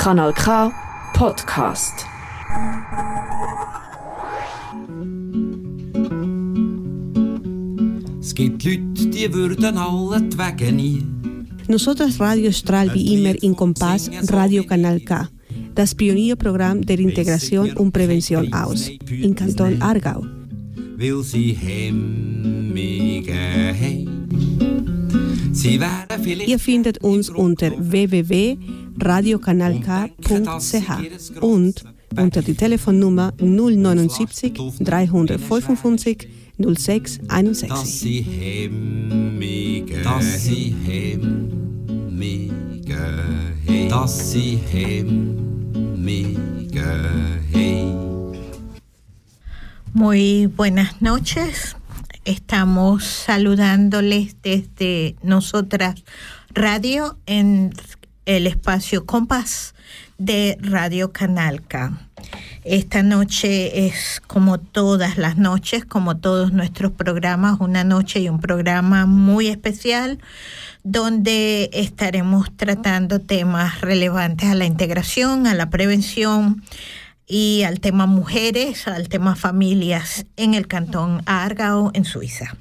Kanal K Podcast. Es gibt Leute, die würden alle die Wege nie. Nosotras Radio Stral wie immer in Kompass Radio Kanal K, das Pionierprogramm der Integration und Prävention aus, in Kanton Aargau. Weil sie hemmige haben. Ihr findet uns unter www.radiokanalk.ch und unter die Telefonnummer 079 355 06 dass 61. sie hemmige dass sie hemmige haben. Dass sie hemmige haben. Muy buenas noches. Estamos saludándoles desde nosotras Radio en el espacio Compás de Radio Canalca. Esta noche es como todas las noches, como todos nuestros programas, una noche y un programa muy especial donde estaremos tratando temas relevantes a la integración, a la prevención y al tema mujeres, al tema familias en el cantón Aargau, en Suiza.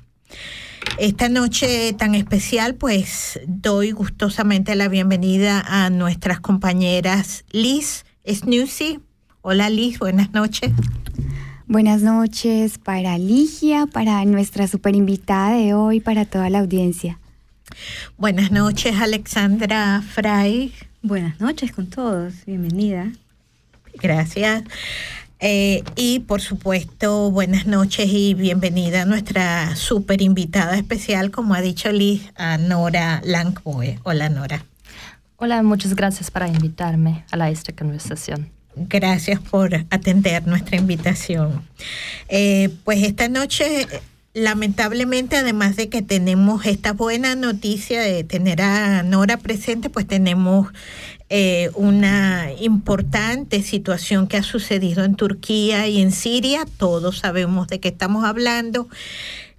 Esta noche tan especial, pues doy gustosamente la bienvenida a nuestras compañeras Liz Snusy. Hola Liz, buenas noches. Buenas noches para Ligia, para nuestra super invitada de hoy, para toda la audiencia. Buenas noches Alexandra Fray. Buenas noches con todos, bienvenida. Gracias. Eh, y por supuesto, buenas noches y bienvenida a nuestra super invitada especial, como ha dicho Liz, a Nora Langboe. Hola Nora. Hola, muchas gracias por invitarme a esta conversación. Gracias por atender nuestra invitación. Eh, pues esta noche, lamentablemente, además de que tenemos esta buena noticia de tener a Nora presente, pues tenemos eh, una importante situación que ha sucedido en Turquía y en Siria. Todos sabemos de qué estamos hablando.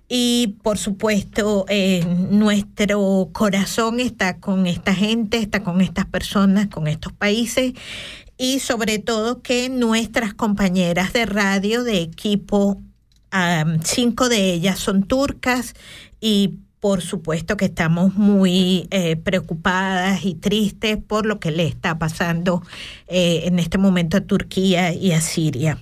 Y por supuesto, eh, nuestro corazón está con esta gente, está con estas personas, con estos países y sobre todo que nuestras compañeras de radio de equipo, cinco de ellas son turcas y por supuesto que estamos muy eh, preocupadas y tristes por lo que le está pasando eh, en este momento a Turquía y a Siria.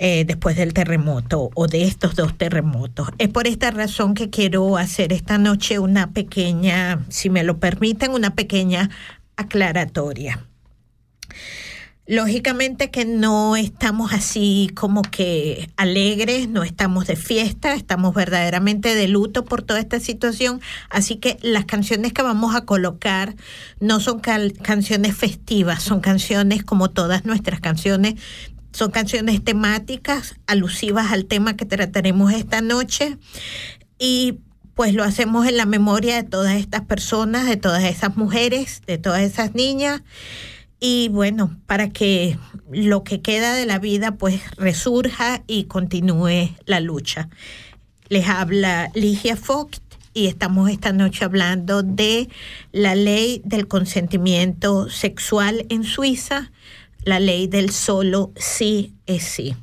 Eh, después del terremoto o de estos dos terremotos. Es por esta razón que quiero hacer esta noche una pequeña, si me lo permiten, una pequeña aclaratoria. Lógicamente que no estamos así como que alegres, no estamos de fiesta, estamos verdaderamente de luto por toda esta situación, así que las canciones que vamos a colocar no son canciones festivas, son canciones como todas nuestras canciones, son canciones temáticas, alusivas al tema que trataremos esta noche. Y pues lo hacemos en la memoria de todas estas personas, de todas esas mujeres, de todas esas niñas y bueno, para que lo que queda de la vida pues resurja y continúe la lucha. Les habla Ligia Vogt y estamos esta noche hablando de la ley del consentimiento sexual en Suiza, la ley del solo sí es sí.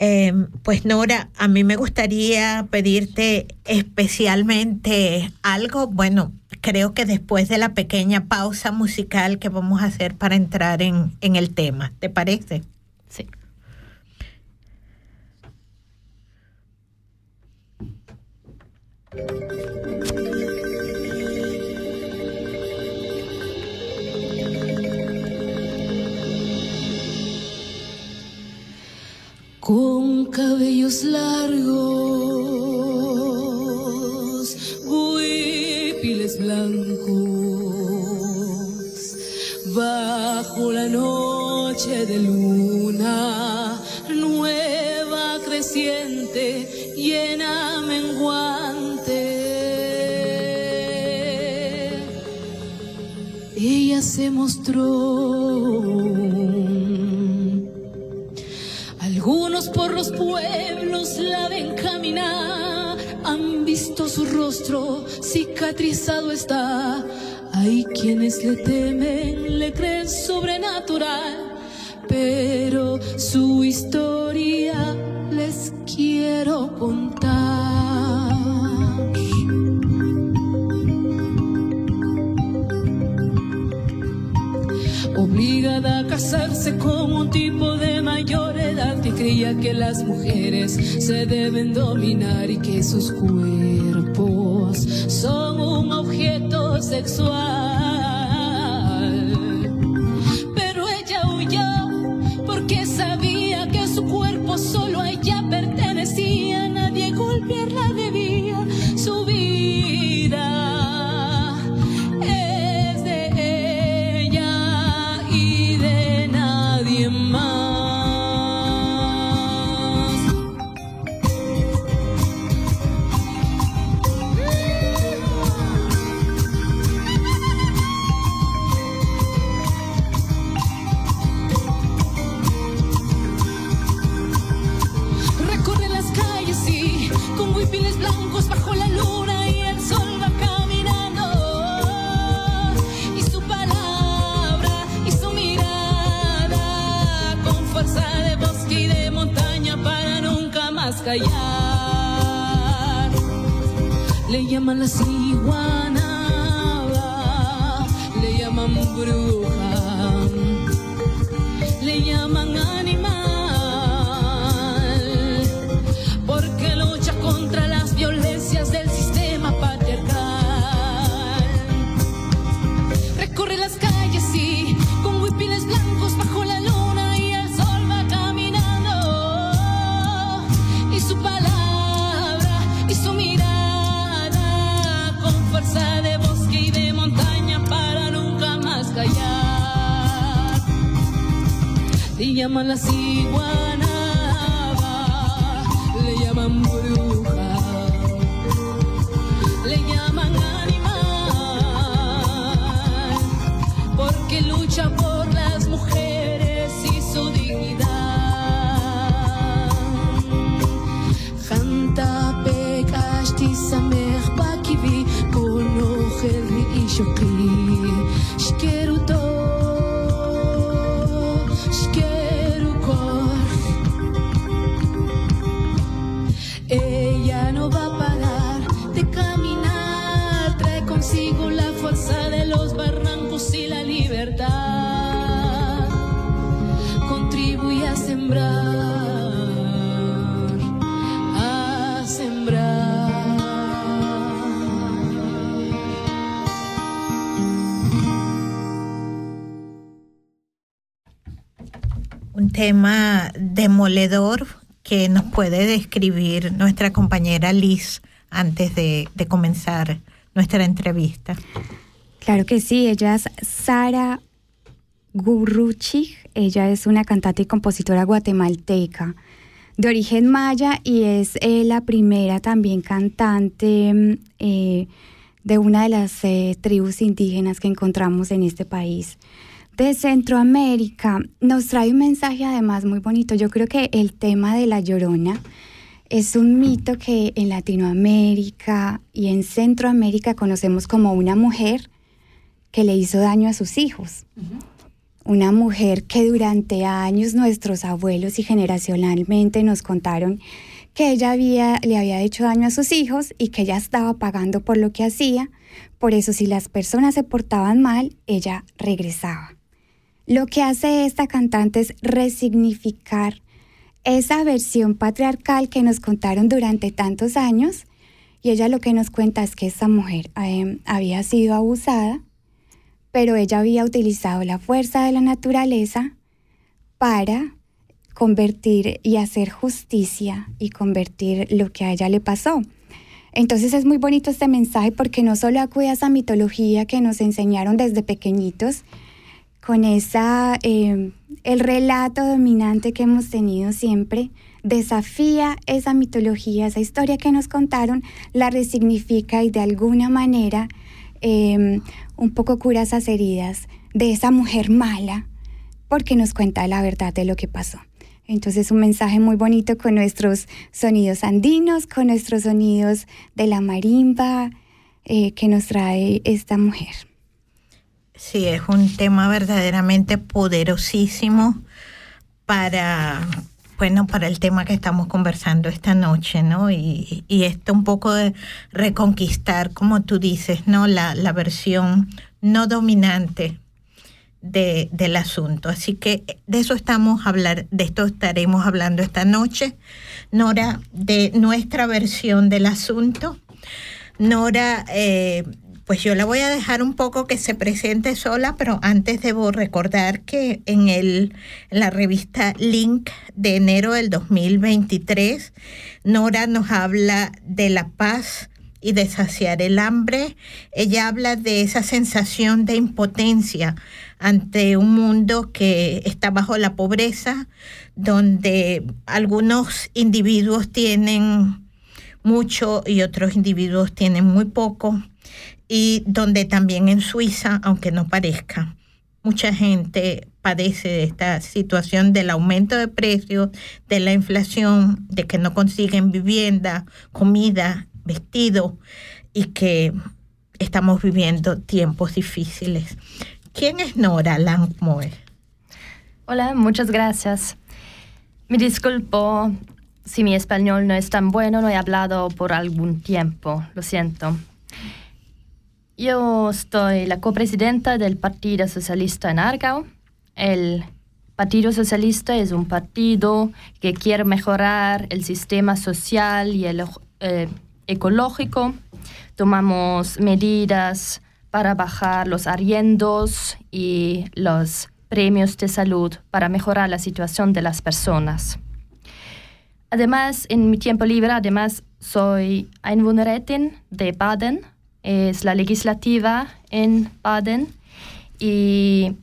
Eh, pues Nora, a mí me gustaría pedirte especialmente algo, bueno, creo que después de la pequeña pausa musical que vamos a hacer para entrar en, en el tema, ¿te parece? Sí. con cabellos largos, blancos, bajo la noche de luna, nueva creciente, llena menguante. Ella se mostró algunos por los pueblos la ven caminar, visto su rostro cicatrizado está. Hay quienes le temen, le creen sobrenatural, pero su historia les quiero contar. Obligada a casarse con un tipo de mayor edad que creía que las mujeres se deben dominar y que sus cuerpos son un objeto sexual. Le llaman la llaman la ciguana, le llaman bruja, le llaman animal, porque lucha por las mujeres y su dignidad. Kono helri tema demoledor que nos puede describir nuestra compañera Liz antes de, comenzar nuestra entrevista. Claro que sí, ella es Sara Gurruchig, ella es una cantante y compositora guatemalteca de origen maya y es eh, la primera también cantante eh, de una de las eh, tribus indígenas que encontramos en este país. De Centroamérica nos trae un mensaje además muy bonito. Yo creo que el tema de la llorona es un mito que en Latinoamérica y en Centroamérica conocemos como una mujer que le hizo daño a sus hijos. Una mujer que durante años nuestros abuelos y generacionalmente nos contaron que ella había, le había hecho daño a sus hijos y que ella estaba pagando por lo que hacía. Por eso si las personas se portaban mal, ella regresaba. Lo que hace esta cantante es resignificar esa versión patriarcal que nos contaron durante tantos años y ella lo que nos cuenta es que esta mujer eh, había sido abusada, pero ella había utilizado la fuerza de la naturaleza para convertir y hacer justicia y convertir lo que a ella le pasó. Entonces es muy bonito este mensaje porque no solo acude a esa mitología que nos enseñaron desde pequeñitos, con esa, eh, el relato dominante que hemos tenido siempre, desafía esa mitología, esa historia que nos contaron, la resignifica y de alguna manera eh, un poco cura esas heridas de esa mujer mala, porque nos cuenta la verdad de lo que pasó. Entonces un mensaje muy bonito con nuestros sonidos andinos, con nuestros sonidos de la marimba eh, que nos trae esta mujer. Sí, es un tema verdaderamente poderosísimo para, bueno, para el tema que estamos conversando esta noche, ¿no? Y, y esto un poco de reconquistar, como tú dices, ¿no? La, la versión no dominante de, del asunto. Así que de eso estamos hablar, de esto estaremos hablando esta noche. Nora, de nuestra versión del asunto. Nora, eh, pues yo la voy a dejar un poco que se presente sola, pero antes debo recordar que en, el, la revista Link de enero del 2023, Nora nos habla de la paz y de saciar el hambre. Ella habla de esa sensación de impotencia ante un mundo que está bajo la pobreza, donde algunos individuos tienen mucho y otros individuos tienen muy poco, y donde también en Suiza, aunque no parezca, mucha gente padece de esta situación del aumento de precios, de la inflación, de que no consiguen vivienda, comida, vestido y que estamos viviendo tiempos difíciles. ¿Quién es Nora Langmoe? Hola, muchas gracias. Me disculpo si mi español no es tan bueno, no he hablado por algún tiempo, lo siento. Yo estoy la copresidenta del Partido Socialista en Argao. El Partido Socialista es un partido que quiere mejorar el sistema social y el eh, ecológico. Tomamos medidas para bajar los arriendos y los premios de salud para mejorar la situación de las personas. Además, en mi tiempo libre, además, soy Einwohnerin de Baden, es la legislativa en Baden y,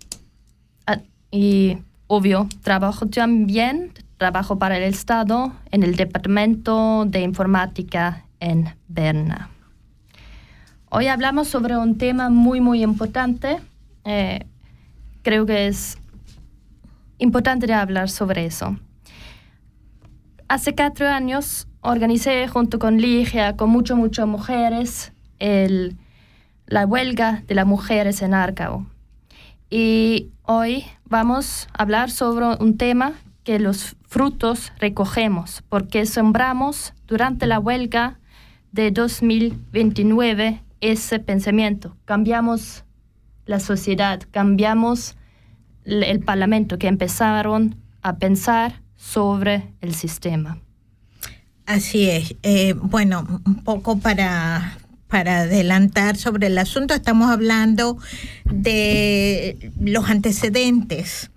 y obvio, trabajo también, trabajo para el Estado en el Departamento de Informática en Berna. Hoy hablamos sobre un tema muy, muy importante. Eh, creo que es importante de hablar sobre eso. Hace cuatro años organicé junto con Ligia, con muchas, muchas mujeres, la huelga de las mujeres en Arcao. Y hoy vamos a hablar sobre un tema que los frutos recogemos, porque sembramos durante la huelga de 2029 ese pensamiento, cambiamos la sociedad, cambiamos el Parlamento, que empezaron a pensar sobre el sistema. Así es. Eh, bueno, un poco para, para adelantar sobre el asunto, estamos hablando de los antecedentes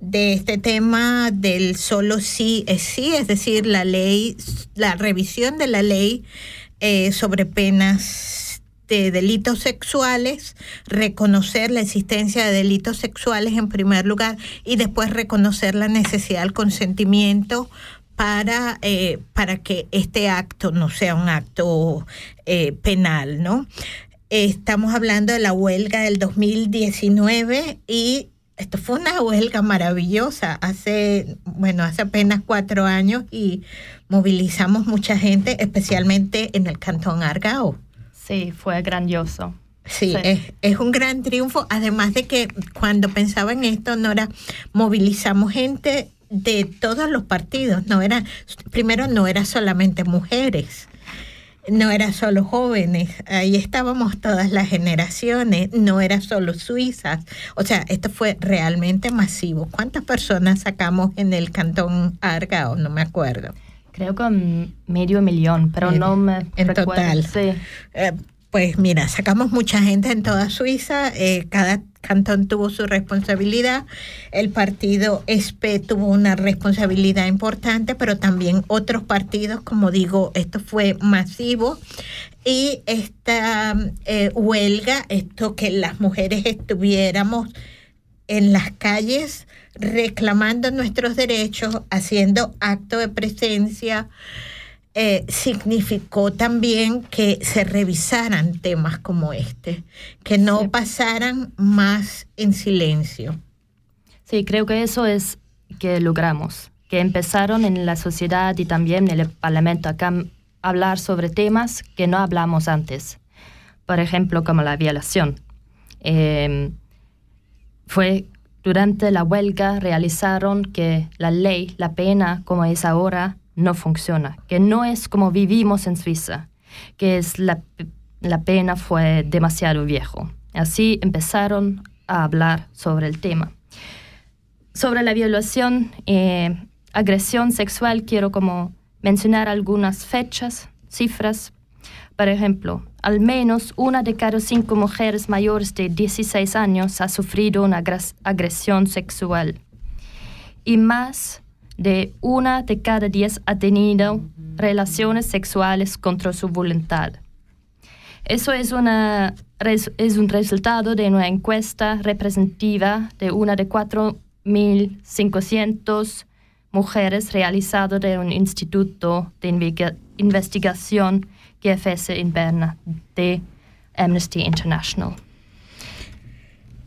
de este tema del solo sí es sí, es decir, la ley, la revisión de la ley eh, sobre penas de delitos sexuales, reconocer la existencia de delitos sexuales en primer lugar y después reconocer la necesidad del consentimiento para, eh, para que este acto no sea un acto eh, penal, ¿no? Estamos hablando de la huelga del 2019 y esto fue una huelga maravillosa hace, bueno, hace apenas cuatro años y movilizamos mucha gente, especialmente en el Cantón Argao. Sí, fue grandioso. Sí, sí. Es, es, un gran triunfo, además de que cuando pensaba en esto, Nora, movilizamos gente de todos los partidos, no era, primero no era solamente mujeres, no era solo jóvenes, ahí estábamos todas las generaciones, no era solo suizas, o sea, esto fue realmente masivo. ¿Cuántas personas sacamos en el cantón Argao? No me acuerdo. Creo que medio millón, pero en, no me En recuerdo. total. Sí. Eh, pues mira, sacamos mucha gente en toda Suiza, eh, cada cantón tuvo su responsabilidad, el partido SP tuvo una responsabilidad importante, pero también otros partidos, como digo, esto fue masivo. Y esta eh, huelga, esto que las mujeres estuviéramos en las calles reclamando nuestros derechos, haciendo acto de presencia, eh, significó también que se revisaran temas como este, que no sí. pasaran más en silencio. Sí, creo que eso es que logramos, que empezaron en la sociedad y también en el Parlamento acá a hablar sobre temas que no hablamos antes. Por ejemplo, como la violación. Eh, fue durante la huelga realizaron que la ley, la pena como es ahora, no funciona, que no es como vivimos en Suiza, que es la, la pena fue demasiado viejo. Así empezaron a hablar sobre el tema. Sobre la violación, eh, agresión sexual, quiero como mencionar algunas fechas, cifras. Por ejemplo, al menos una de cada cinco mujeres mayores de 16 años ha sufrido una agres- agresión sexual. Y más de una de cada diez ha tenido relaciones sexuales contra su voluntad. Eso es, una, res- es un resultado de una encuesta representativa de una de 4.500 mujeres realizado de un instituto de investigación GFS en Berna de Amnesty International.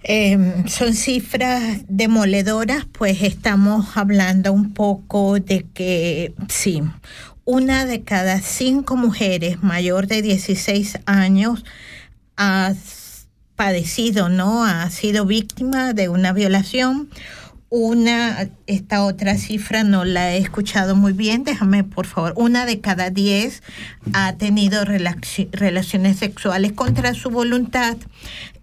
Eh, son cifras demoledoras, pues estamos hablando un poco de que sí, una de cada cinco mujeres mayor de 16 años ha padecido, ¿no? Ha sido víctima de una violación. Una, esta otra cifra no la he escuchado muy bien, déjame por favor. Una de cada diez ha tenido relaci- relaciones sexuales contra su voluntad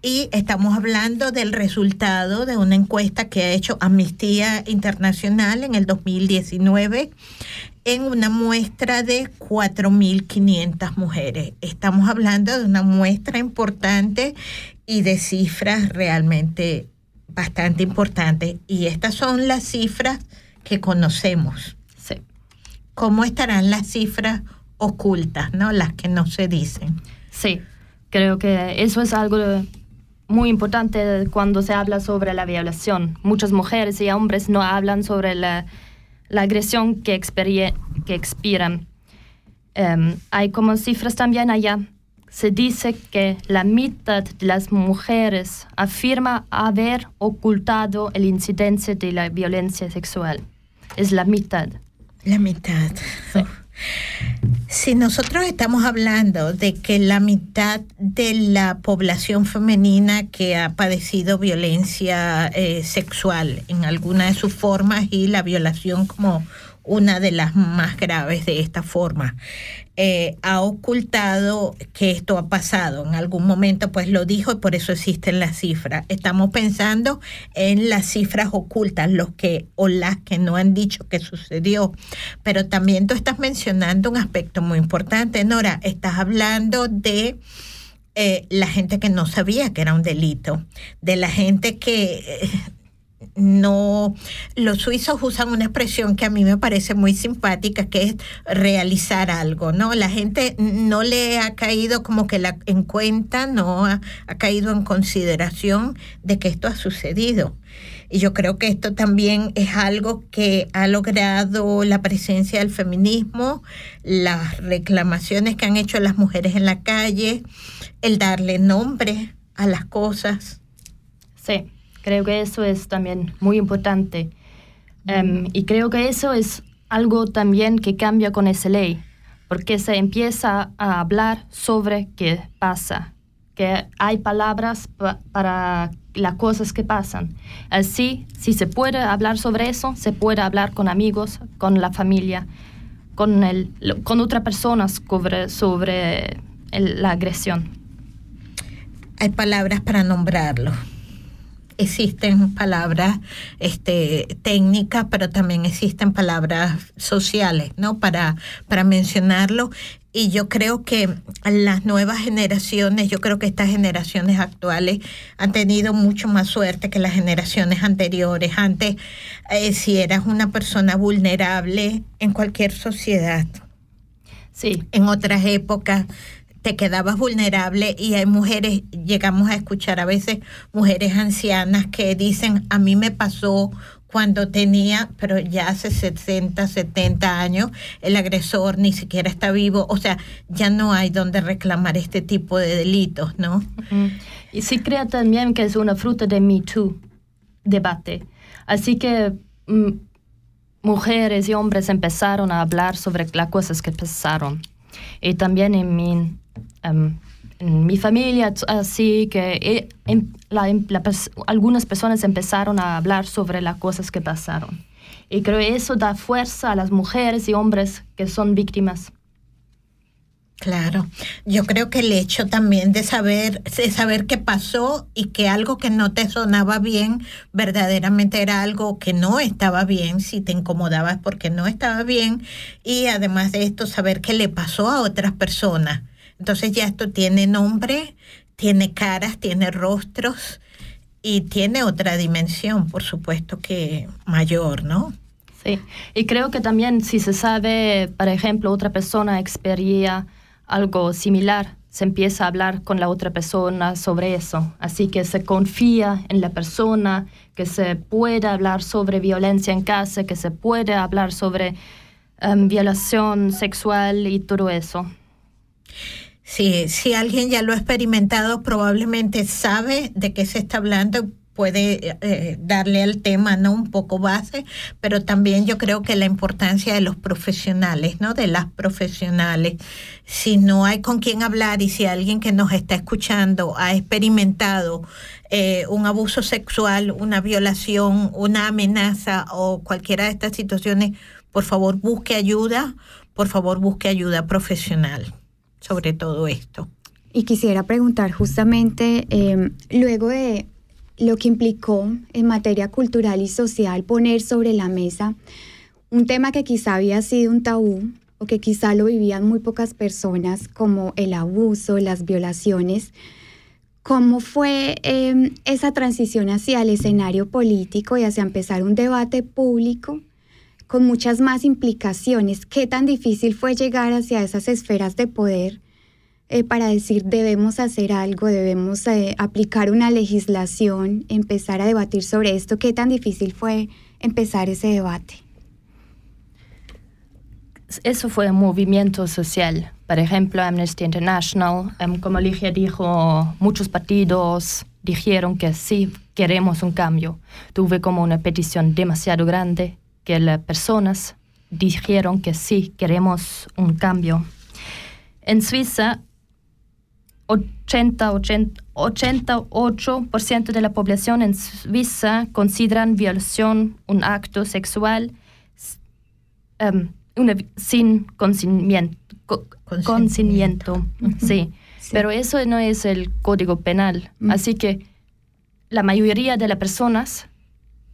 y estamos hablando del resultado de una encuesta que ha hecho Amnistía Internacional en el 2019 en una muestra de 4.500 mujeres. Estamos hablando de una muestra importante y de cifras realmente bastante importantes. Y estas son las cifras que conocemos. Sí. ¿Cómo estarán las cifras ocultas, no? Las que no se dicen. Sí, creo que eso es algo muy importante cuando se habla sobre la violación. Muchas mujeres y hombres no hablan sobre la, la agresión que, que expiran. Em, hay como cifras también allá. Se dice que la mitad de las mujeres afirma haber ocultado el incidencia de la violencia sexual. Es la mitad. La mitad. Si nosotros estamos hablando de que la mitad de la población femenina que ha padecido violencia eh, sexual en alguna de sus formas y la violación como una de las más graves de esta forma, eh, ha ocultado que esto ha pasado. En algún momento pues lo dijo y por eso existen las cifras. Estamos pensando en las cifras ocultas, los que o las que no han dicho que sucedió. Pero también tú estás mencionando un aspecto muy importante, Nora. Estás hablando de eh, la gente que no sabía que era un delito, de la gente que eh, no, los suizos usan una expresión que a mí me parece muy simpática, que es realizar algo, ¿no? La gente no le ha caído como que la en cuenta, no ha, ha caído en consideración de que esto ha sucedido. Y yo creo que esto también es algo que ha logrado la presencia del feminismo, las reclamaciones que han hecho las mujeres en la calle, el darle nombre a las cosas. Sí, creo que eso es también muy importante. Em, y creo que eso es algo también que cambia con esa ley, porque se empieza a hablar sobre qué pasa, que hay palabras pa- para las cosas que pasan. Así, si se puede hablar sobre eso, se puede hablar con amigos, con la familia, con, el, con otras personas sobre, sobre el- la agresión. Hay palabras para nombrarlo. Existen palabras este, técnicas, pero también existen palabras sociales, ¿no? Para, para mencionarlo. Y yo creo que las nuevas generaciones, yo creo que estas generaciones actuales han tenido mucho más suerte que las generaciones anteriores. Antes, eh, si eras una persona vulnerable en cualquier sociedad, Sí, en otras épocas te quedabas vulnerable y hay mujeres, llegamos a escuchar a veces mujeres ancianas que dicen, a mí me pasó cuando tenía, pero ya hace 60, 70 años, el agresor ni siquiera está vivo, o sea, ya no hay donde reclamar este tipo de delitos, ¿no? Y sí creo también que es una fruta de Me Too debate. Así que mm, mujeres y hombres empezaron a hablar sobre las cosas que pasaron. Y también en mi, em, mi familia, así que em- la- em- algunas personas empezaron a hablar sobre las cosas que pasaron. Y creo que eso da fuerza a las mujeres y hombres que son víctimas. Claro, yo creo que el hecho también de saber, de saber qué pasó y que algo que no te sonaba bien, verdaderamente era algo que no estaba bien, si te incomodaba es porque no estaba bien, y además de esto, saber qué le pasó a otras personas. Entonces ya esto tiene nombre, tiene caras, tiene rostros y tiene otra dimensión, por supuesto que mayor, ¿no? Sí, y creo que también si se sabe, por ejemplo, otra persona experiencia algo similar, se empieza a hablar con la otra persona sobre eso. Así que se confía en la persona, que se puede hablar sobre violencia en casa, que se puede hablar sobre em, violación sexual y todo eso. Si, si alguien ya lo ha experimentado, probablemente sabe de qué se está hablando, puede eh, darle al tema no un poco base, pero también yo creo que la importancia de los profesionales, ¿no? De las profesionales. Si no hay con quién hablar y si alguien que nos está escuchando ha experimentado eh, un abuso sexual, una violación, una amenaza o cualquiera de estas situaciones, por favor busque ayuda, por favor busque ayuda profesional sobre todo esto. Y quisiera preguntar justamente, eh, luego de lo que implicó en materia cultural y social poner sobre la mesa un tema que quizá había sido un tabú o que quizá lo vivían muy pocas personas, como el abuso, las violaciones. ¿Cómo fue eh, esa transición hacia el escenario político y hacia empezar un debate público con muchas más implicaciones? ¿Qué tan difícil fue llegar hacia esas esferas de poder? eh, para decir debemos hacer algo, debemos eh, aplicar una legislación, empezar a debatir sobre esto. ¿Qué tan difícil fue empezar ese debate? Eso fue un movimiento social. Por ejemplo, Amnesty International, em, como Ligia dijo, muchos partidos dijeron que sí queremos un cambio. Tuve como una petición demasiado grande que las personas dijeron que sí queremos un cambio. En Suiza, 80, 80, 88% de la población en Suiza consideran violación un acto sexual um, una, sin consentimiento. co- consentimiento. Sí. Sí. pero eso no es el código penal. Mm. Así que la mayoría de las personas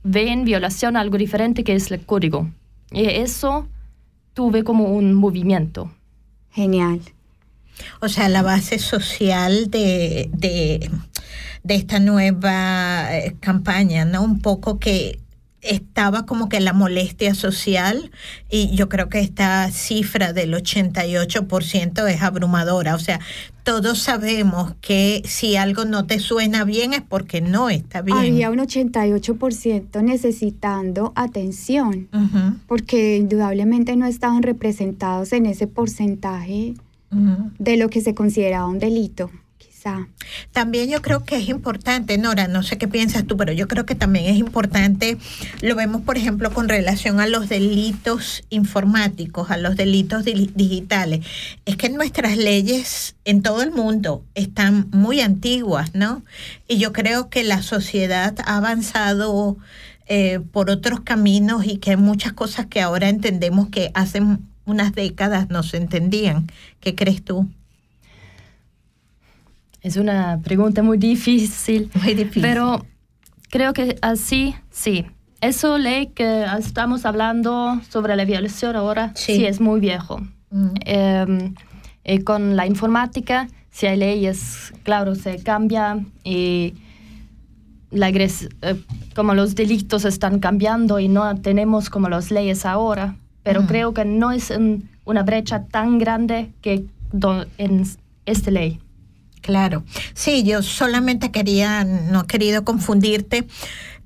ven violación algo diferente que es el código. Y eso tuve como un movimiento. Genial. O sea, la base social de, de, de esta nueva eh, campaña, ¿no? Un poco que estaba como que la molestia social y yo creo que esta cifra del 88% es abrumadora. O sea, todos sabemos que si algo no te suena bien es porque no está bien. Había un 88% necesitando atención, porque indudablemente no estaban representados en ese porcentaje de lo que se consideraba un delito, También yo creo que es importante, Nora, no sé qué piensas tú, pero yo creo que también es importante, lo vemos por ejemplo con relación a los delitos informáticos, a los delitos di- digitales, es que nuestras leyes en todo el mundo están muy antiguas, ¿no? Y yo creo que la sociedad ha avanzado eh, por otros caminos y que hay muchas cosas que ahora entendemos que hace unas décadas no se entendían. ¿Qué crees tú? Es una pregunta muy difícil. Muy difícil. Pero creo que así, sí. Eso ley que estamos hablando sobre la violación ahora, Sí. sí, es muy viejo. Mm. Eh, y con la informática, si hay leyes, claro, se cambia y la eh, como los delitos están cambiando y no tenemos como las leyes ahora, pero Mm. creo que no es un- una brecha tan grande que en esta ley. Claro. Sí, yo solamente quería, no he querido confundirte,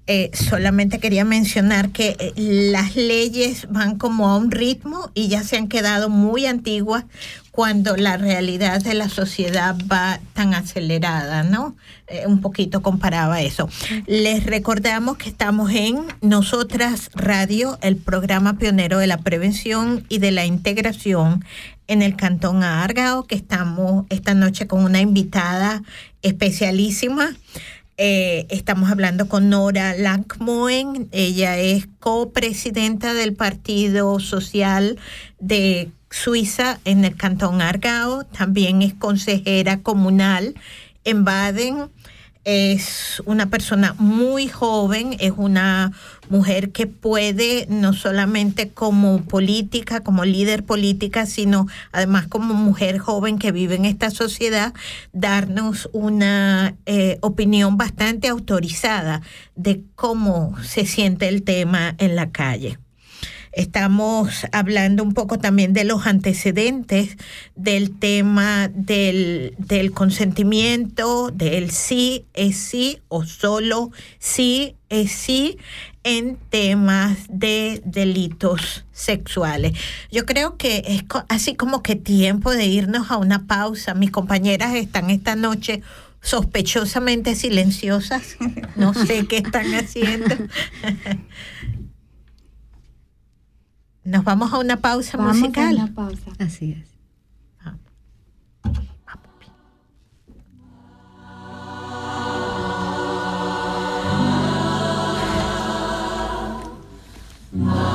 eh, solamente quería mencionar que eh, las leyes van como a un ritmo y ya se han quedado muy antiguas cuando la realidad de la sociedad va tan acelerada, ¿no? Eh, un poquito comparaba eso. Les recordamos que estamos en Nosotras Radio, el programa pionero de la prevención y de la integración en el Cantón Argao, que estamos esta noche con una invitada especialísima. Eh, estamos hablando con Nora Lankmoen. Ella es copresidenta del Partido Social de Suiza en el Cantón Argao. También es consejera comunal en Baden. Es una persona muy joven, es una mujer que puede no solamente como política, como líder política, sino además como mujer joven que vive en esta sociedad, darnos una eh, opinión bastante autorizada de cómo se siente el tema en la calle. Estamos hablando un poco también de los antecedentes del tema del, del consentimiento, del sí es sí o solo sí es sí en temas de delitos sexuales. Yo creo que es así como que tiempo de irnos a una pausa. Mis compañeras están esta noche sospechosamente silenciosas. No sé qué están haciendo. Nos vamos a una pausa Vamos a musical. una pausa. Así es. Que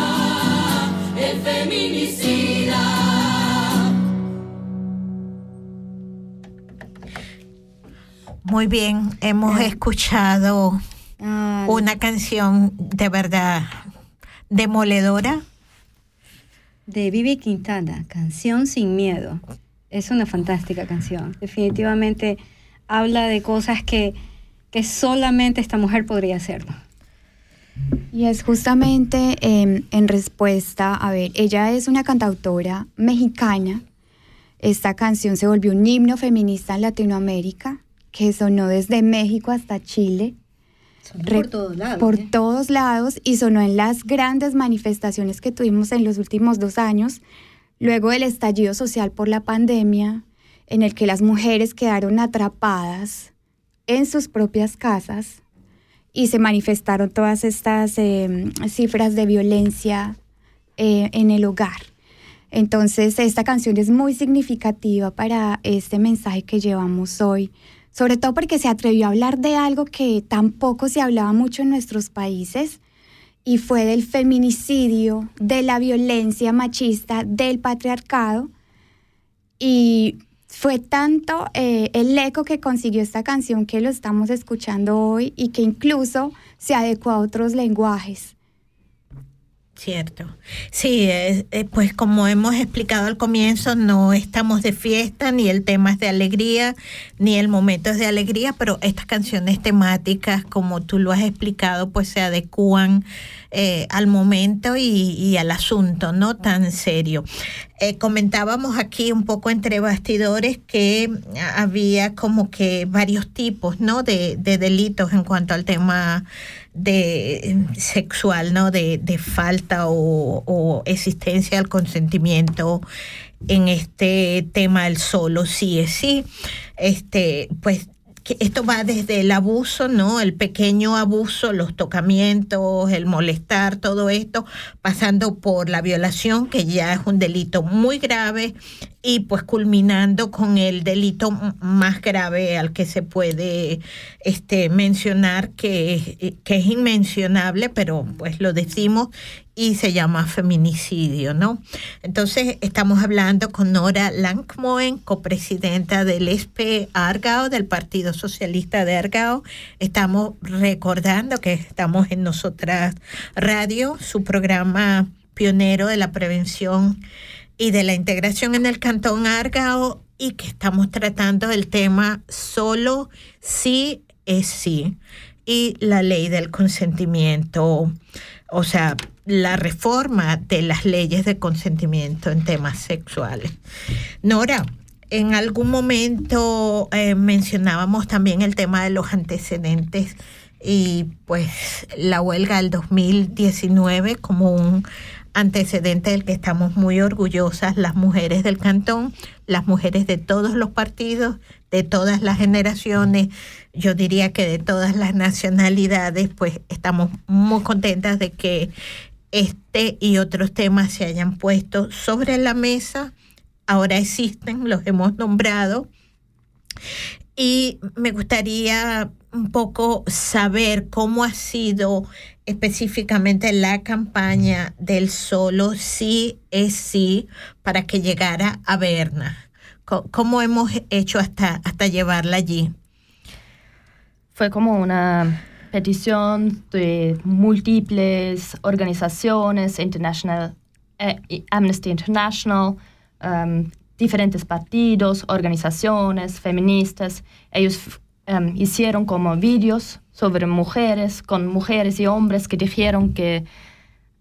feminicida. Muy bien, hemos escuchado Ah, una canción de verdad demoledora. de Vivi Quintana, Canción sin miedo. Es una fantástica canción. Definitivamente habla de cosas que que solamente esta mujer podría hacerlo. Y es justamente em, en respuesta, a ver, ella es una cantautora mexicana. Esta canción se volvió un himno feminista en Latinoamérica, que sonó desde México hasta Chile. Re- por todos lados. por ¿eh? todos lados y sonó en las grandes manifestaciones que tuvimos en los últimos dos años, luego del estallido social por la pandemia, en el que las mujeres quedaron atrapadas en sus propias casas y se manifestaron todas estas eh, cifras de violencia eh, en el hogar. Entonces, esta canción es muy significativa para este mensaje que llevamos hoy, sobre todo porque se atrevió a hablar de algo que tampoco se hablaba mucho en nuestros países, y fue del feminicidio, de la violencia machista, del patriarcado. Y fue tanto eh, el eco que consiguió esta canción que lo estamos escuchando hoy y que incluso se adecuó a otros lenguajes. Cierto. Sí, eh, eh, pues como hemos explicado al comienzo, no estamos de fiesta, ni el tema es de alegría, ni el momento es de alegría, pero estas canciones temáticas, como tú lo has explicado, pues se adecúan eh, al momento y, y al asunto, no tan serio. Eh, comentábamos aquí un poco entre bastidores que había como que varios tipos, ¿no? De delitos en cuanto al tema de eh, sexual, ¿no? De, de falta o, existencia del consentimiento en este tema del solo sí es sí. Este, pues que esto va desde el abuso, ¿no? El pequeño abuso, los tocamientos, el molestar, todo esto, pasando por la violación, que ya es un delito muy grave, y pues culminando con el delito más grave al que se puede este, mencionar, que, que es inmencionable, pero pues lo decimos, y se llama feminicidio, ¿no? Entonces estamos hablando con Nora Langmoen, copresidenta del SP Argao, del Partido Socialista de Argao. Estamos recordando que estamos en Nosotras Radio, su programa pionero de la prevención y de la integración en el Cantón Argao y que estamos tratando el tema solo sí es sí y la ley del consentimiento, o sea, la reforma de las leyes de consentimiento en temas sexuales. Nora, en algún momento eh, mencionábamos también el tema de los antecedentes y pues la huelga del 2019 como un antecedente del que estamos muy orgullosas las mujeres del cantón, las mujeres de todos los partidos, de todas las generaciones, yo diría que de todas las nacionalidades, pues estamos muy contentas de que este y otros temas se hayan puesto sobre la mesa. Ahora existen, los hemos nombrado. Y me gustaría un poco saber cómo ha sido específicamente la campaña del solo sí es sí para que llegara a Berna. ¿Cómo hemos hecho hasta, hasta llevarla allí? Fue como una petición de múltiples organizaciones, International, eh, Amnesty International, um, diferentes partidos, organizaciones feministas. Ellos um, hicieron como vídeos sobre mujeres, con mujeres y hombres que dijeron que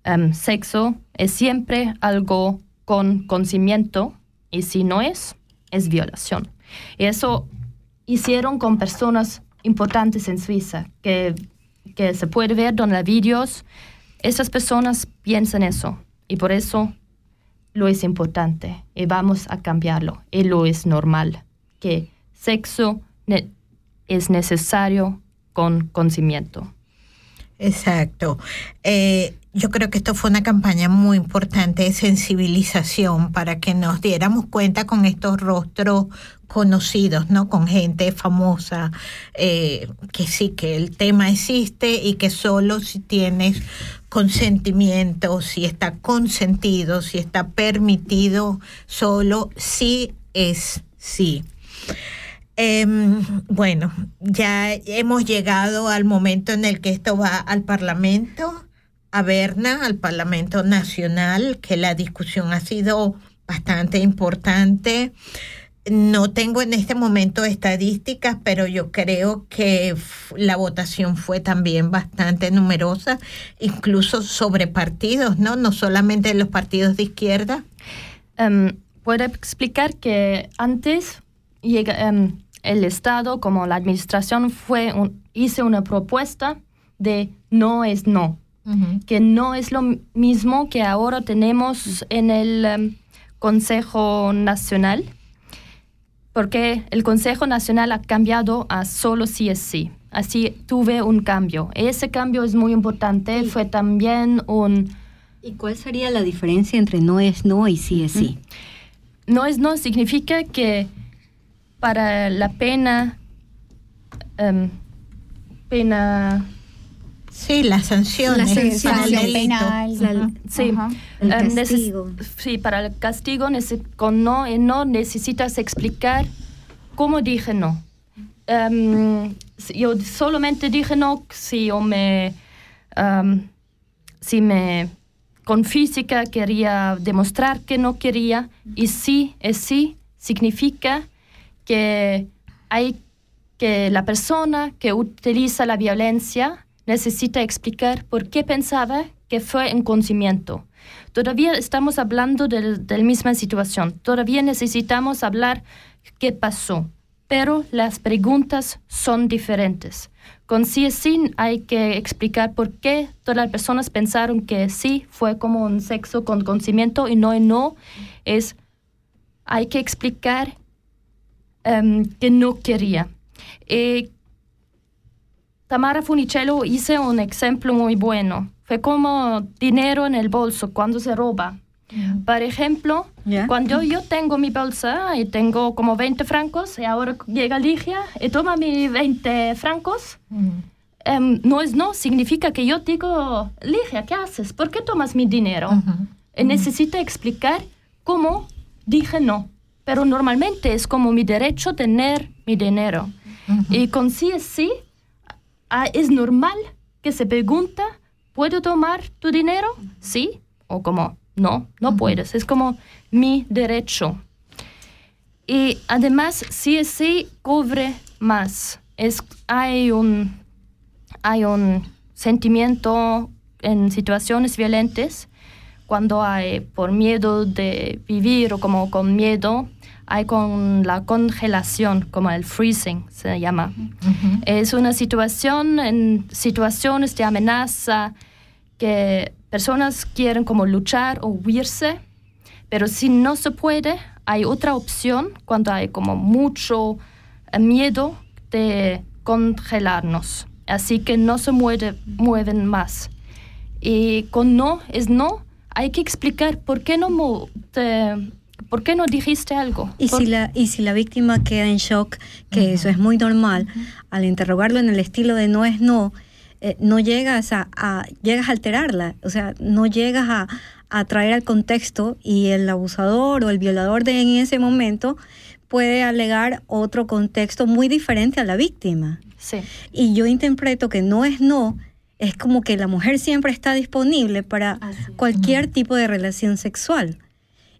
um, sexo es siempre algo con consentimiento y si no es, es violación. Y eso hicieron con personas importantes en Suiza, que, que se puede ver los vídeos. Esas personas piensan eso y por eso lo es importante y vamos a cambiarlo y lo es normal, que sexo es necesario con consentimiento. Exacto. Eh, yo creo que esto fue una campaña muy importante de sensibilización para que nos diéramos cuenta con estos rostros conocidos, ¿no? Con gente famosa, eh, que sí, que el tema existe y que solo si tienes consentimiento, si está consentido, si está permitido, solo sí es sí. Em, bueno, ya hemos llegado al momento en el que esto va al Parlamento, a Berna, al Parlamento Nacional, que la discusión ha sido bastante importante. no tengo en este momento estadísticas, pero yo creo que la votación fue también bastante numerosa, incluso sobre partidos, ¿no? No solamente los partidos de izquierda. Em, puedo explicar que antes llega, em, el Estado, como la administración, fue un- hizo una propuesta de no es no, que no es lo mismo que ahora tenemos en el em, Consejo Nacional, porque el Consejo Nacional ha cambiado a solo sí es sí. Así tuve un cambio. Ese cambio es muy importante. Fue también un... ¿Y cuál sería la diferencia entre no es no y sí es sí? No es no significa que para la pena, em, pena, Sí, las sanciones La para el penal. La- sí, Ajá. El neces- castigo. sí, para el castigo nece- con no y no necesitas explicar cómo dije no. Em, yo solamente dije no si yo me, em, si me con física quería demostrar que no quería y sí es sí significa que hay que la persona que utiliza la violencia necesita explicar por qué pensaba que fue inconsciente. Todavía estamos hablando de la misma situación. Todavía necesitamos hablar qué pasó. Pero las preguntas son diferentes. Con sí es sí hay que explicar por qué todas las personas pensaron que sí fue como un sexo con conocimiento y no y no. Es, hay que explicar em, que no quería. Eh, Tamara Funicello hizo un ejemplo muy bueno. Fue como dinero en el bolso cuando se roba. Por ejemplo, Ya. cuando yo tengo mi bolsa y tengo como 20 francos y ahora llega Ligia y toma mis 20 francos, em, no es no, significa que yo digo, Ligia, ¿qué haces? ¿Por qué tomas mi dinero? Y necesita explicar cómo dije no. Pero normalmente es como mi derecho tener mi dinero. Y con sí es sí, ah, es normal que se pregunta, ¿puedo tomar tu dinero? Sí. O como, no, no puedes. Es como mi derecho. Y además, sí es sí, cobre más. Es, hay, un, hay un sentimiento en situaciones violentas cuando hay por miedo de vivir o como con miedo, hay con la congelación, como el freezing se llama. Es una situación, en situaciones de amenaza, que personas quieren como luchar o huirse, pero si no se puede, hay otra opción cuando hay como mucho eh, miedo de congelarnos. Así que no se mueve, mueven más. Y con no es no, hay que explicar por qué no, te- por qué no dijiste algo. Y Por- si, la, y si la víctima queda en shock, que eso es muy normal, al interrogarlo en el estilo de no es no, eh, no llegas a, a- llegas a alterarla, o sea, no llegas a, a traer al contexto y el abusador o el violador de en ese momento puede alegar otro contexto muy diferente a la víctima. Sí. Y yo interpreto que no es no, es como que la mujer siempre está disponible para Así cualquier tipo de relación sexual.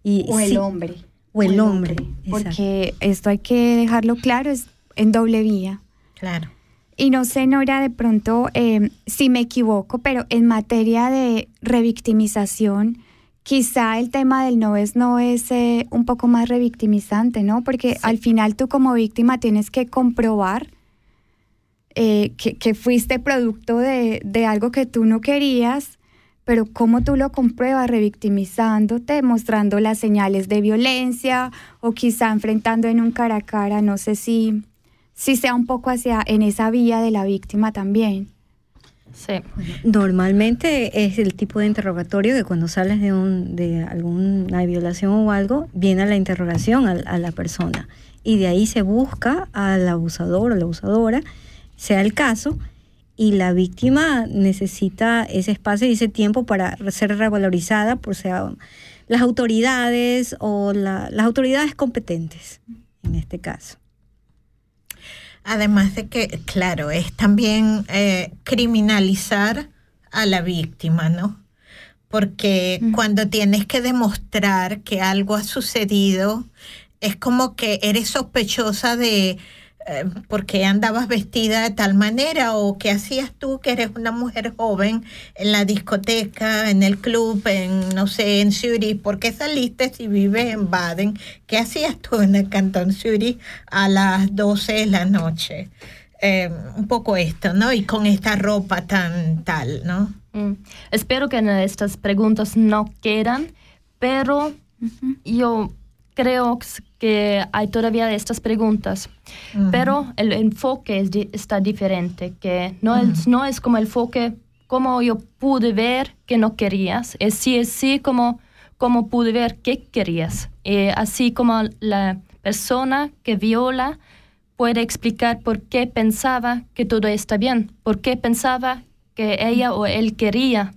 Y O el sí- hombre. O el hombre. Porque esto hay que dejarlo claro, es en doble vía. Claro. Y no sé, Nora, de pronto, eh, si me equivoco, pero en materia de revictimización, quizá el tema del no es no es eh, un poco más revictimizante, ¿no? Porque al final tú como víctima tienes que comprobar eh, que, que fuiste producto de, de algo que tú no querías, pero cómo tú lo compruebas revictimizándote, mostrando las señales de violencia o quizá enfrentando en un cara a cara, no sé si, si sea un poco hacia en esa vía de la víctima también. Sí. Normalmente es el tipo de interrogatorio que cuando sales de, un, de alguna violación o algo, viene la interrogación a, a la persona. Y de ahí se busca al abusador o la abusadora, sea el caso, y la víctima necesita ese espacio y ese tiempo para ser revalorizada por sea las autoridades o la- las autoridades competentes en este caso. Además de que, claro, es también eh, criminalizar a la víctima, ¿no? Porque cuando tienes que demostrar que algo ha sucedido, Es como que eres sospechosa de eh, por qué andabas vestida de tal manera o qué hacías tú que eres una mujer joven en la discoteca, en el club, en no sé, en Zurich, ¿por qué saliste si vives en Baden? ¿Qué hacías tú en el cantón Zurich a las 12 de la noche? Eh, un poco esto, ¿no? Y con esta ropa tan tal, ¿no? Mm. Espero que estas preguntas no quedan, pero yo creo que hay todavía estas preguntas, Ujú. pero el enfoque es di- está diferente, que no, es, no es como el enfoque como yo pude ver que no querías, es sí, es sí como, como pude ver que querías. Y así como la persona que viola puede explicar por qué pensaba que todo está bien, por qué pensaba que ella o él quería.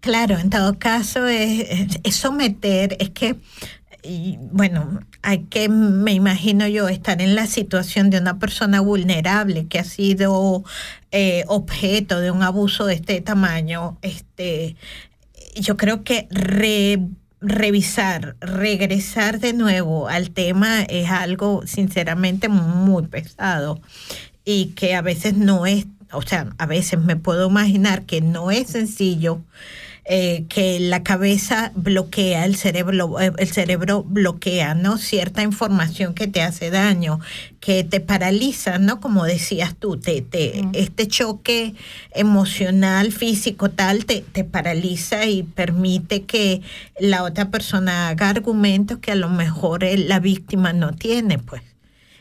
Claro, en todo caso es, es- someter, es que, bueno, hay que, me imagino yo, estar en la situación de una persona vulnerable que ha sido eh, objeto de un abuso de este tamaño. Este, yo creo que re- revisar, regresar de nuevo al tema es algo sinceramente muy pesado y que a veces no es, o sea, a veces me puedo imaginar que no es sencillo, eh, que la cabeza bloquea, el cerebro, eh, el cerebro bloquea, ¿no? Cierta información que te hace daño, que te paraliza, ¿no? Como decías tú, te, te, este choque emocional, físico, tal, te, te paraliza y permite que la otra persona haga argumentos que a lo mejor eh, la víctima no tiene, pues.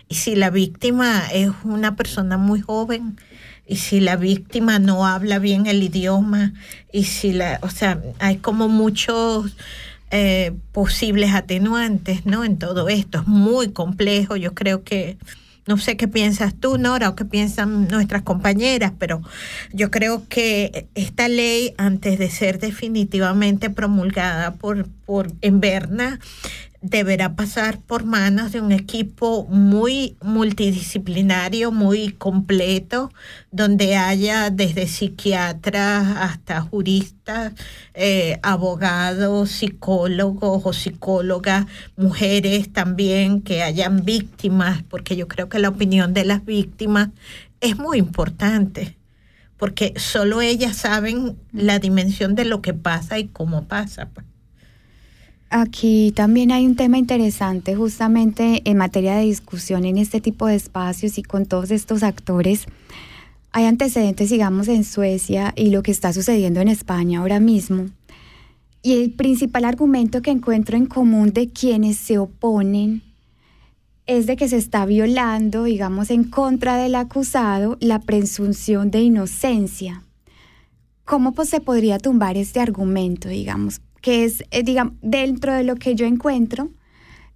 Y si la víctima es una persona muy joven, y si la víctima no habla bien el idioma, y si la, o sea, hay como muchos eh, posibles atenuantes, ¿no? En todo esto es muy complejo. Yo creo que no sé qué piensas tú, Nora, o qué piensan nuestras compañeras, pero yo creo que esta ley, antes de ser definitivamente promulgada por, por en Berna, deberá pasar por manos de un equipo muy multidisciplinario, muy completo, donde haya desde psiquiatras hasta juristas, eh, abogados, psicólogos o psicólogas, mujeres también, que hayan víctimas, porque yo creo que la opinión de las víctimas es muy importante, porque solo ellas saben la dimensión de lo que pasa y cómo pasa. Aquí también hay un tema interesante justamente en materia de discusión en este tipo de espacios y con todos estos actores. Hay antecedentes, digamos, en Suecia y lo que está sucediendo en España ahora mismo. Y el principal argumento que encuentro en común de quienes se oponen es de que se está violando, digamos, en contra del acusado la presunción de inocencia. ¿Cómo pues, se podría tumbar este argumento, digamos? Que es, eh, digamos, dentro de lo que yo encuentro,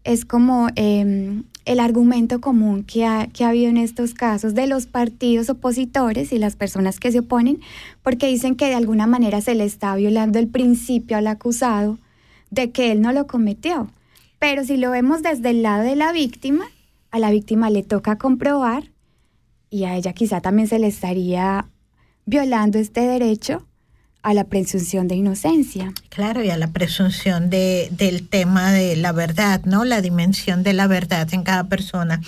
es como eh, el argumento común que ha, que ha habido en estos casos de los partidos opositores y las personas que se oponen, porque dicen que de alguna manera se le está violando el principio al acusado de que él no lo cometió. Pero si lo vemos desde el lado de la víctima, a la víctima le toca comprobar y a ella quizá también se le estaría violando este derecho a la presunción de inocencia. Claro, y a la presunción de, del tema de la verdad, ¿no? La dimensión de la verdad en cada persona.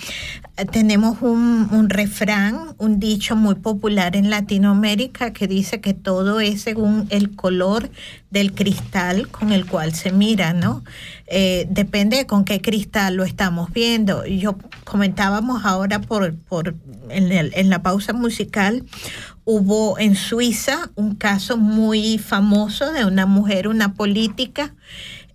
Tenemos un, un refrán, un dicho muy popular en Latinoamérica que dice que todo es según el color del cristal con el cual se mira, ¿no? Eh, depende de con qué cristal lo estamos viendo. Yo comentábamos ahora por, por en, el- en la pausa musical hubo en Suiza un caso muy famoso de una mujer, una política,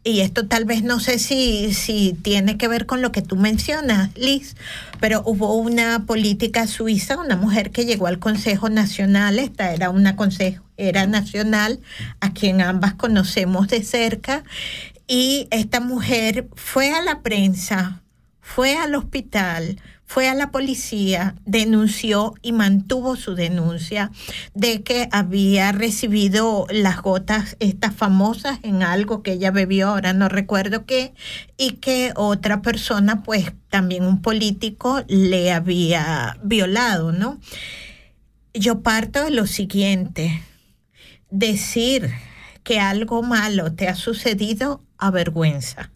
y esto tal vez no sé si, si tiene que ver con lo que tú mencionas, Liz, pero hubo una política suiza, una mujer que llegó al Consejo Nacional, esta era una consejera nacional, a quien ambas conocemos de cerca, y esta mujer fue a la prensa, fue al hospital, fue a la policía, denunció y mantuvo su denuncia de que había recibido las gotas estas famosas en algo que ella bebió, ahora no recuerdo qué, y que otra persona, pues también un político, le había violado, ¿no? Yo parto de lo siguiente, decir que algo malo te ha sucedido avergüenza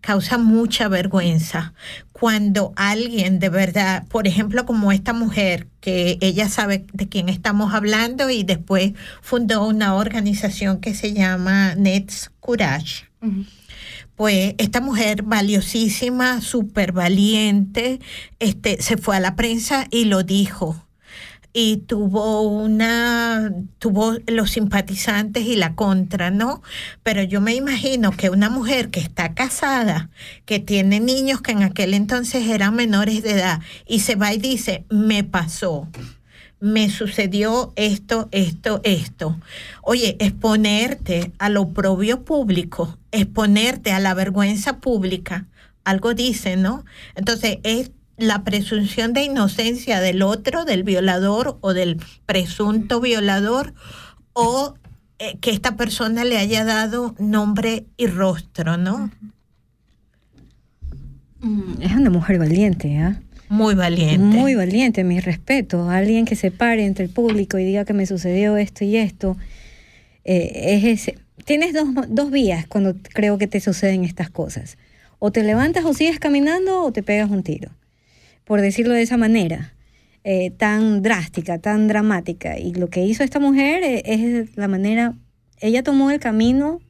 causa mucha vergüenza. Cuando alguien de verdad, por ejemplo, como esta mujer, que ella sabe de quién estamos hablando y después fundó una organización que se llama Nets Courage. Pues esta mujer valiosísima, súper valiente, este, se fue a la prensa y lo dijo y tuvo una, tuvo los simpatizantes y la contra, ¿no? Pero yo me imagino que una mujer que está casada, que tiene niños que en aquel entonces eran menores de edad, y se va y dice, me pasó, me sucedió esto, esto, esto. Oye, exponerte a lo propio público, exponerte a la vergüenza pública, algo dice, ¿no? Entonces, es la presunción de inocencia del otro, del violador o del presunto violador, o eh, que esta persona le haya dado nombre y rostro, ¿no? Mm, Es una mujer valiente, ¿ah? Muy valiente. Muy valiente, mi respeto. Alguien que se pare entre el público y diga que me sucedió esto y esto. eh, es ese. Tienes dos, dos vías cuando creo que te suceden estas cosas. O te levantas o sigues caminando o te pegas un tiro. Por decirlo de esa manera. eh, tan drástica, tan dramática. Y lo que hizo esta mujer eh, es la manera. Ella tomó el camino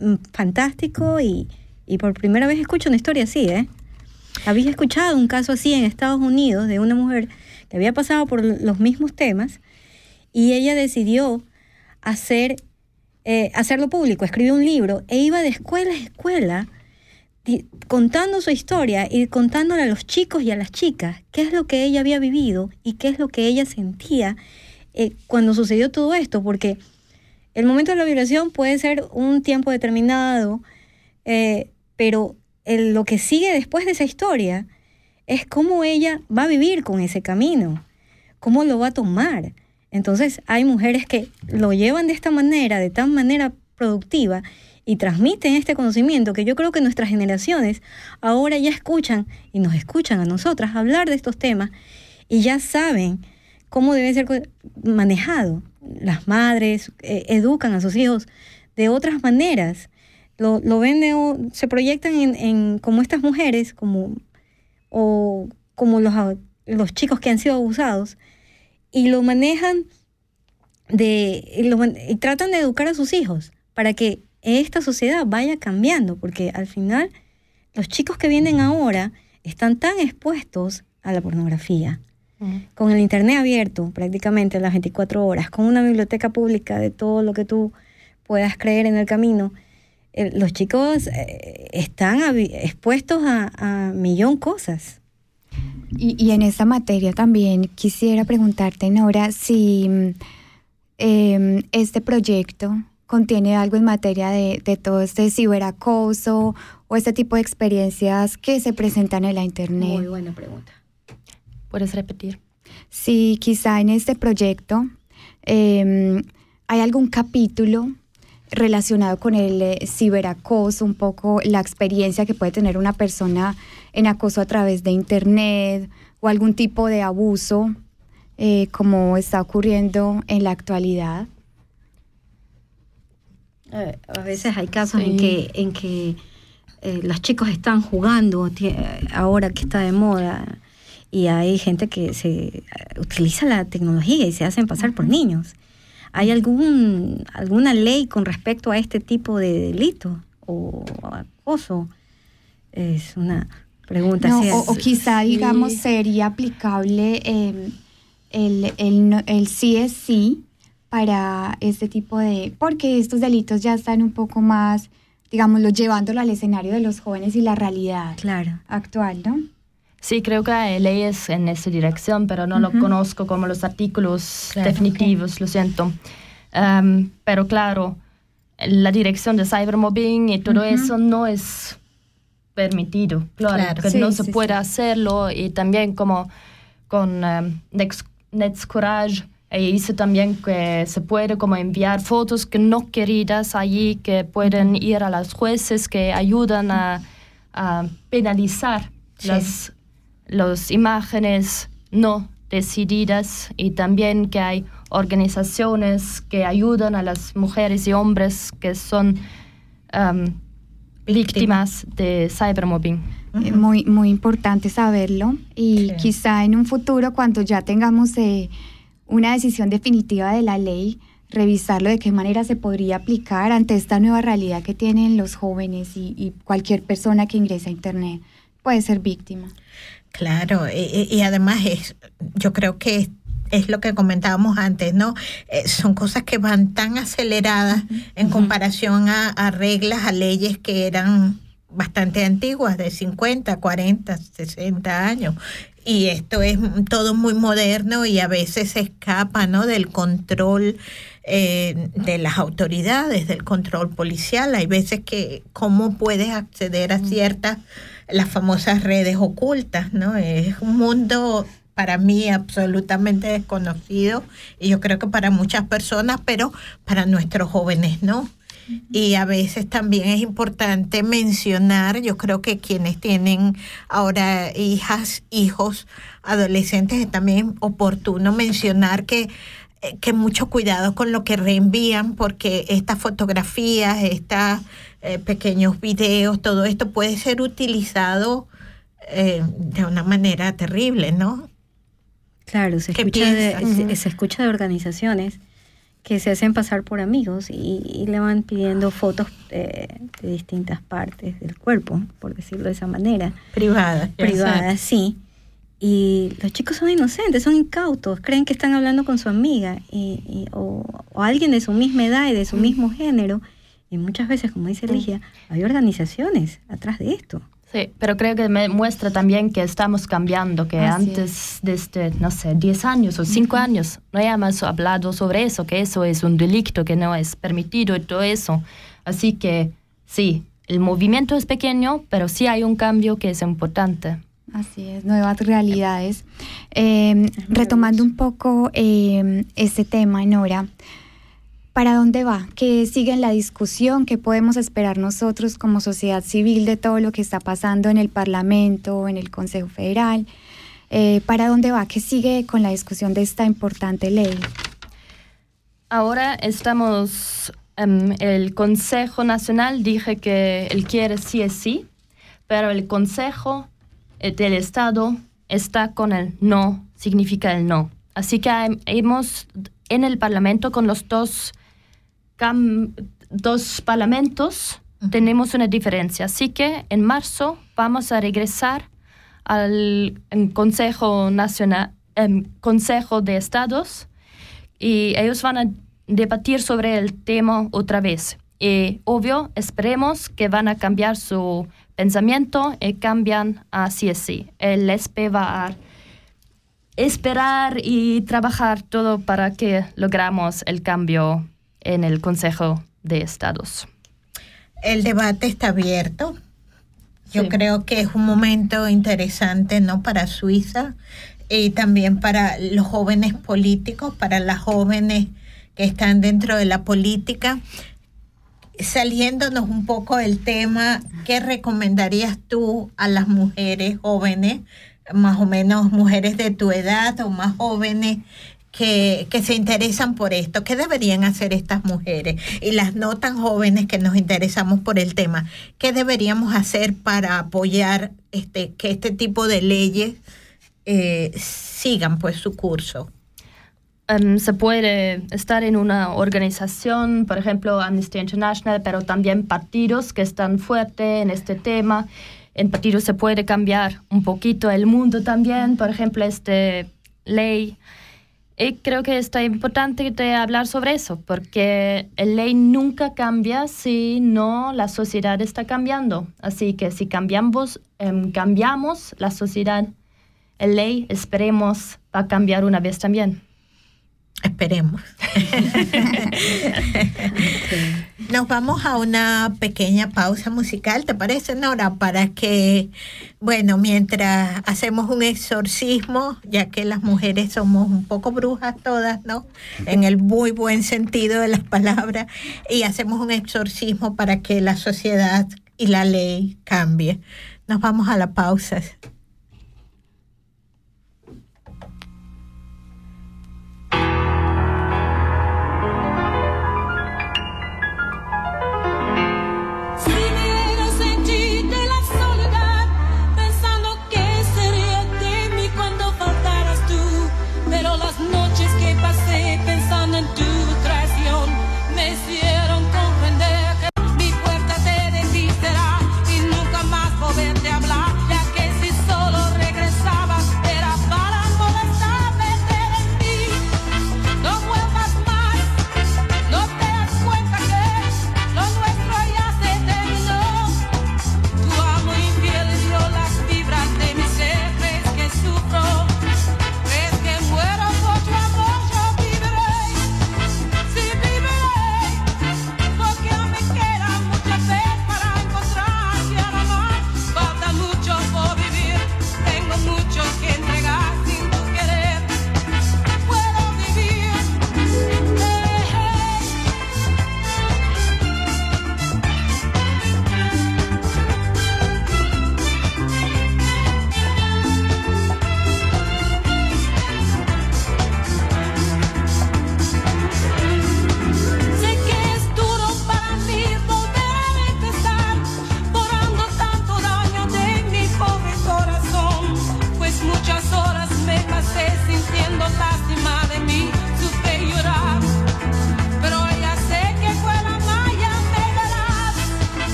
mm, fantástico y, y por primera vez escucho una historia así, ¿eh? Había escuchado un caso así en Estados Unidos de una mujer que había pasado por los mismos temas y ella decidió hacer, eh, hacerlo público, escribió un libro e iba de escuela a escuela contando su historia y contándole a los chicos y a las chicas qué es lo que ella había vivido y qué es lo que ella sentía eh, cuando sucedió todo esto, porque el momento de la violación puede ser un tiempo determinado, eh, pero lo que sigue después de esa historia es cómo ella va a vivir con ese camino, cómo lo va a tomar. Entonces hay mujeres que lo llevan de esta manera, de tan manera productiva, y transmiten este conocimiento que yo creo que nuestras generaciones ahora ya escuchan y nos escuchan a nosotras hablar de estos temas y ya saben cómo debe ser manejado. Las madres eh, educan a sus hijos de otras maneras. Lo, lo ven de se proyectan en, como estas mujeres, como, o como los, los chicos que han sido abusados, y lo manejan de, y, lo y tratan de educar a sus hijos para que esta sociedad vaya cambiando, porque al final los chicos que vienen ahora están tan expuestos a la pornografía, con el internet abierto prácticamente las 24 horas, con una biblioteca pública de todo lo que tú puedas creer en el camino, eh, los chicos eh, están expuestos a, a millón cosas. Y, y en esta materia también quisiera preguntarte, Nora, si mm, em, este proyecto contiene algo en materia de, de todo este ciberacoso o este tipo de experiencias que se presentan en la internet. buena pregunta. ¿Puedes repetir? Si quizá en este proyecto em, hay algún capítulo relacionado con el eh, ciberacoso, un poco la experiencia que puede tener una persona en acoso a través de internet o algún tipo de abuso eh, como está ocurriendo en la actualidad. Eh, a veces hay casos Sí. en que, en que eh, los chicos están jugando eh, ahora que está de moda y hay gente que se eh, utiliza la tecnología y se hacen pasar por niños. ¿Hay algún alguna ley con respecto a este tipo de delito o acoso? Es una pregunta. No, o, es- o quizá, sí. digamos, sería aplicable em, el, el, el sí es sí para este tipo de... Porque estos delitos ya están un poco más, digámoslo, llevándolo al escenario de los jóvenes y la realidad Claro. actual, ¿no? Sí, creo que hay leyes en esa dirección, pero no lo Ujú. conozco como los artículos Claro, definitivos, lo siento. Em, pero claro, la dirección de cybermobbing y todo Ujú. eso no es permitido, claro, Claro. que Sí, no sí, se sí. puede hacerlo y también como con em, Nex- Nets Courage, ella dice también que se puede como enviar fotos que no queridas allí, que pueden ir a los jueces que ayudan a, a penalizar Sí. las las imágenes no decididas y también que hay organizaciones que ayudan a las mujeres y hombres que son um, víctimas de cybermobbing. Muy, muy importante saberlo y Sí. quizá en un futuro cuando ya tengamos eh, una decisión definitiva de la ley, revisarlo de qué manera se podría aplicar ante esta nueva realidad que tienen los jóvenes y, y cualquier persona que ingresa a Internet puede ser víctima. Claro, y, y- además es, yo creo que es, es lo que comentábamos antes, ¿no? Eh, son cosas que van tan aceleradas en comparación a, a reglas, a leyes que eran bastante antiguas, de 50, 40, 60 años. Y esto es todo muy moderno y a veces se escapa, ¿no? Del control eh, de las autoridades, del control policial. Hay veces que cómo puedes acceder a ciertas, las famosas redes ocultas, ¿no? Es un mundo para mí absolutamente desconocido y yo creo que para muchas personas, pero para nuestros jóvenes no. Y a veces también es importante mencionar, yo creo que quienes tienen ahora hijas, hijos, adolescentes, es también oportuno mencionar que, eh, que mucho cuidado con lo que reenvían, porque estas fotografías, estos pequeños videos, todo esto puede ser utilizado eh, de una manera terrible, ¿no? Claro, se ¿Qué escucha, de, piensas? se, se escucha de organizaciones que se hacen pasar por amigos y, y le van pidiendo fotos eh, de distintas partes del cuerpo, por decirlo de esa manera. Privada. Privadas, sí. Y los chicos son inocentes, son incautos, creen que están hablando con su amiga y, y- o, o alguien de su misma edad y de su mismo género. Y muchas veces, como dice Ligia, hay organizaciones atrás de esto. Sí, pero creo que me muestra también que estamos cambiando, que Así antes de este, no sé, 10 años o 5 años no hayamos hablado sobre eso, que eso es un delito, que no es permitido y todo eso. Así que sí, el movimiento es pequeño, pero sí hay un cambio que es importante. Así es, nuevas realidades. Eh, retomando un poco eh, este tema, Nora, ¿para dónde va? ¿Qué sigue en la discusión? ¿Qué podemos esperar nosotros como sociedad civil de todo lo que está pasando en el Parlamento, en el Consejo Federal? Eh, ¿Para dónde va? ¿Qué sigue con la discusión de esta importante ley? Ahora estamos, em, el Consejo Nacional dije que él quiere sí es sí, pero el Consejo eh, del Estado está con el no, significa el no. Así que hem- hemos en el Parlamento con los dos, dos parlamentos tenemos una diferencia. Así que en marzo vamos a regresar al Consejo Nacional, Consejo de Estados y ellos van a debatir sobre el tema otra vez. Y obvio, esperemos que van a cambiar su pensamiento y cambian a CSC. El SP va a esperar y trabajar todo para que logramos el cambio en el Consejo de Estados. El debate está abierto. Yo Sí. creo que es un momento interesante, ¿no? Para Suiza y también para los jóvenes políticos, para las jóvenes que están dentro de la política. Saliéndonos un poco del tema, ¿qué recomendarías tú a las mujeres jóvenes, más o menos mujeres de tu edad o más jóvenes que, se interesan por esto? ¿Qué deberían hacer estas mujeres? Y las no tan jóvenes que nos interesamos por el tema, ¿qué deberíamos hacer para apoyar este, que este tipo de leyes eh, sigan pues su curso? Em, se puede estar en una organización, por ejemplo Amnesty International, pero también partidos que están fuertes en este tema. En partidos se puede cambiar un poquito el mundo también, por ejemplo, esta ley. Y creo que está importante de hablar sobre eso, porque la ley nunca cambia si no la sociedad está cambiando. Así que si cambiamos, em, cambiamos la sociedad, la ley, esperemos, va a cambiar una vez también. Esperemos. Nos vamos a una pequeña pausa musical, ¿te parece, Nora? Para que, bueno, mientras hacemos un exorcismo, ya que las mujeres somos un poco brujas todas, ¿no? En el muy buen sentido de las palabras, y hacemos un exorcismo para que la sociedad y la ley cambie. Nos vamos a la pausa.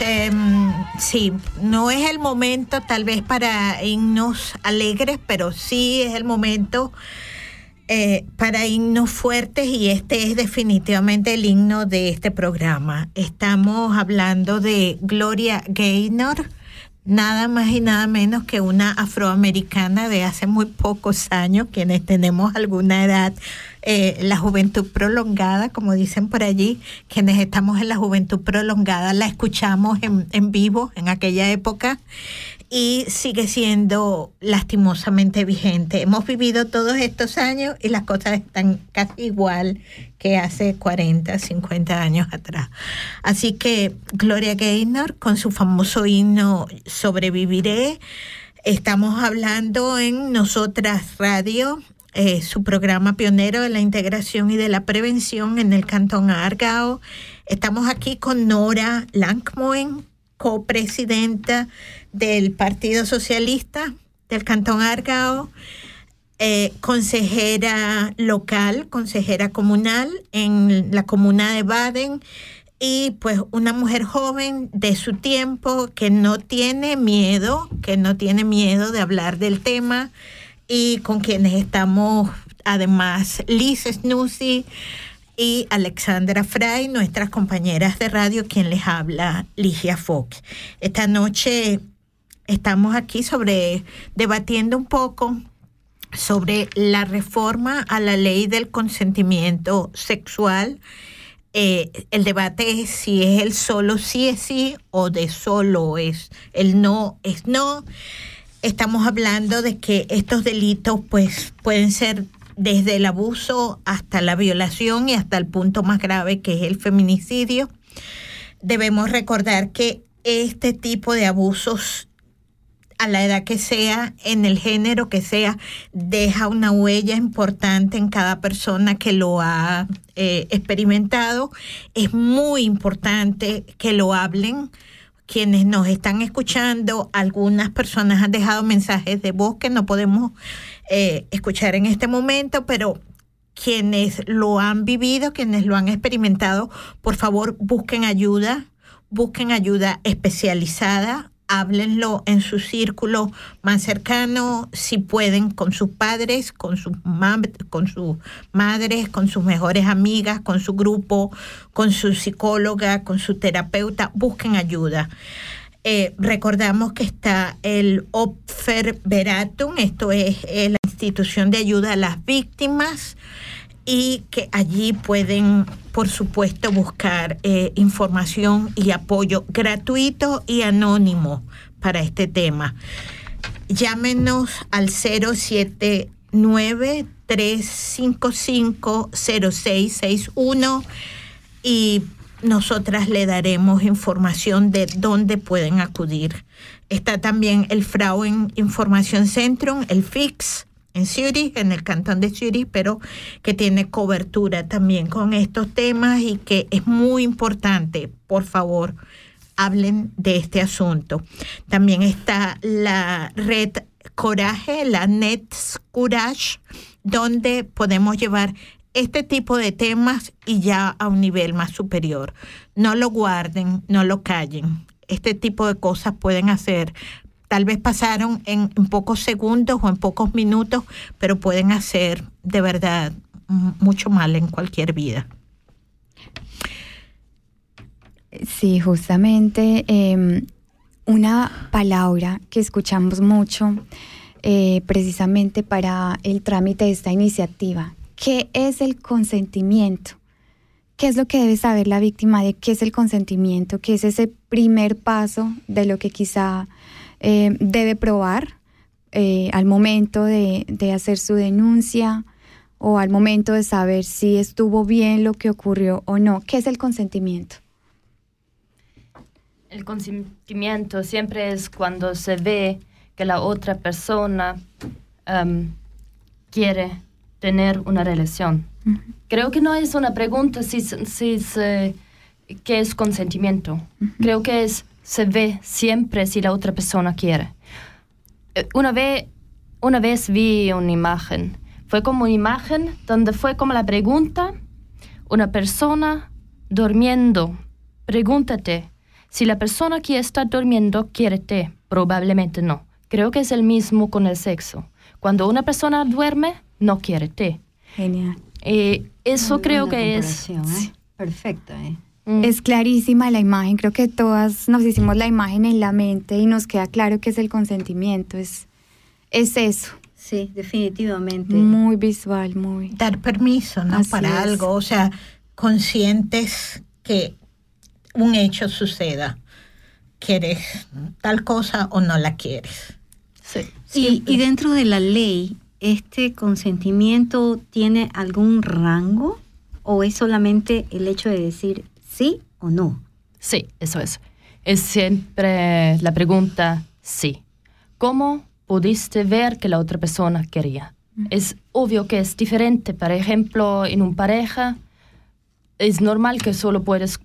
Em, sí, no es el momento tal vez para himnos alegres, pero sí es el momento eh, para himnos fuertes y este es definitivamente el himno de este programa. Estamos hablando de Gloria Gaynor, nada más y nada menos que una afroamericana de hace muy pocos años, quienes tenemos alguna edad, eh, la juventud prolongada, como dicen por allí, quienes estamos en la juventud prolongada, la escuchamos en, en vivo en aquella época y sigue siendo lastimosamente vigente. Hemos vivido todos estos años y las cosas están casi igual que hace 40, 50 años atrás. Así que Gloria Gaynor con su famoso himno Sobreviviré, estamos hablando en Nosotras Radio. Eh, su programa pionero de la integración y de la prevención en el Cantón Argao. Estamos aquí con Nora Langmoen, copresidenta del Partido Socialista del Cantón Argao, eh, consejera local, consejera comunal en la comuna de Baden y pues una mujer joven de su tiempo que no tiene miedo, que no tiene miedo de hablar del tema y con quienes estamos además Liz Snussi y Alexandra Fray, nuestras compañeras de radio, quien les habla, Ligia Fox. Esta noche estamos aquí sobre debatiendo un poco sobre la reforma a la ley del consentimiento sexual. Eh, el debate es si es el solo sí es sí o de solo es el no es no. Estamos hablando de que estos delitos pues pueden ser desde el abuso hasta la violación y hasta el punto más grave que es el feminicidio. Debemos recordar que este tipo de abusos a la edad que sea, en el género que sea, deja una huella importante en cada persona que lo ha eh, experimentado. Es muy importante que lo hablen. Quienes nos están escuchando, algunas personas han dejado mensajes de voz que no podemos eh, escuchar en este momento, pero quienes lo han vivido, quienes lo han experimentado, por favor busquen ayuda, busquen ayuda especializada, háblenlo en su círculo más cercano, si pueden, con sus padres, con sus, con sus madres, con sus mejores amigas, con su grupo, con su psicóloga, con su terapeuta, busquen ayuda. Eh, recordamos que está el Opfer Veratum, esto es la institución de ayuda a las víctimas y que allí pueden, por supuesto, buscar eh, información y apoyo gratuito y anónimo para este tema. Llámenos al 079-355-0661 y nosotras le daremos información de dónde pueden acudir. Está también el Frauen Información Centrum, el FIX, en Zurich, en el cantón de Zurich, pero que tiene cobertura también con estos temas y que es muy importante, por favor, hablen de este asunto. También está la red Coraje, la Nets Courage, donde podemos llevar este tipo de temas y ya a un nivel más superior. No lo guarden, no lo callen. Este tipo de cosas pueden hacer tal vez pasaron en, pocos segundos o en pocos minutos, pero pueden hacer de verdad mucho mal en cualquier vida. Sí, justamente eh, una palabra que escuchamos mucho eh, precisamente para el trámite de esta iniciativa. ¿Qué es el consentimiento? ¿Qué es lo que debe saber la víctima de qué es el consentimiento? ¿Qué es ese primer paso de lo que quizá eh, debe probar eh, al momento de, de, hacer su denuncia o al momento de saber si estuvo bien lo que ocurrió o no. ¿Qué es el consentimiento? El consentimiento siempre es cuando se ve que la otra persona um, quiere tener una relación. Uh -huh. Creo que no es una pregunta si, si, si qué es consentimiento. Uh -huh. Creo que es se ve siempre si la otra persona quiere. Una vez, una vez vi una imagen. Fue como una imagen donde fue como la pregunta, una persona durmiendo. Pregúntate Si la persona que está durmiendo quiere té, probablemente no. Creo que es el mismo con el sexo. Cuando una persona duerme, no quiere té. Genial. Eh, eso Muy creo que es... ¿eh? Perfecto, ¿eh? Mm. Es clarísima la imagen, creo que todas nos hicimos la imagen en la mente y nos queda claro que es el consentimiento, es, es eso, Sí, definitivamente. muy visual, muy... Dar permiso, ¿no? Así Para es. algo, o sea, conscientes que un hecho suceda. ¿Quieres tal cosa o no la quieres? Sí. Y, y dentro de la ley, ¿este consentimiento tiene algún rango o es solamente el hecho de decir sí o no? Sí, eso es. Es siempre la pregunta sí. ¿Cómo pudiste ver que la otra persona quería? Es obvio que es diferente. Por ejemplo, en un pareja es normal que solo puedes,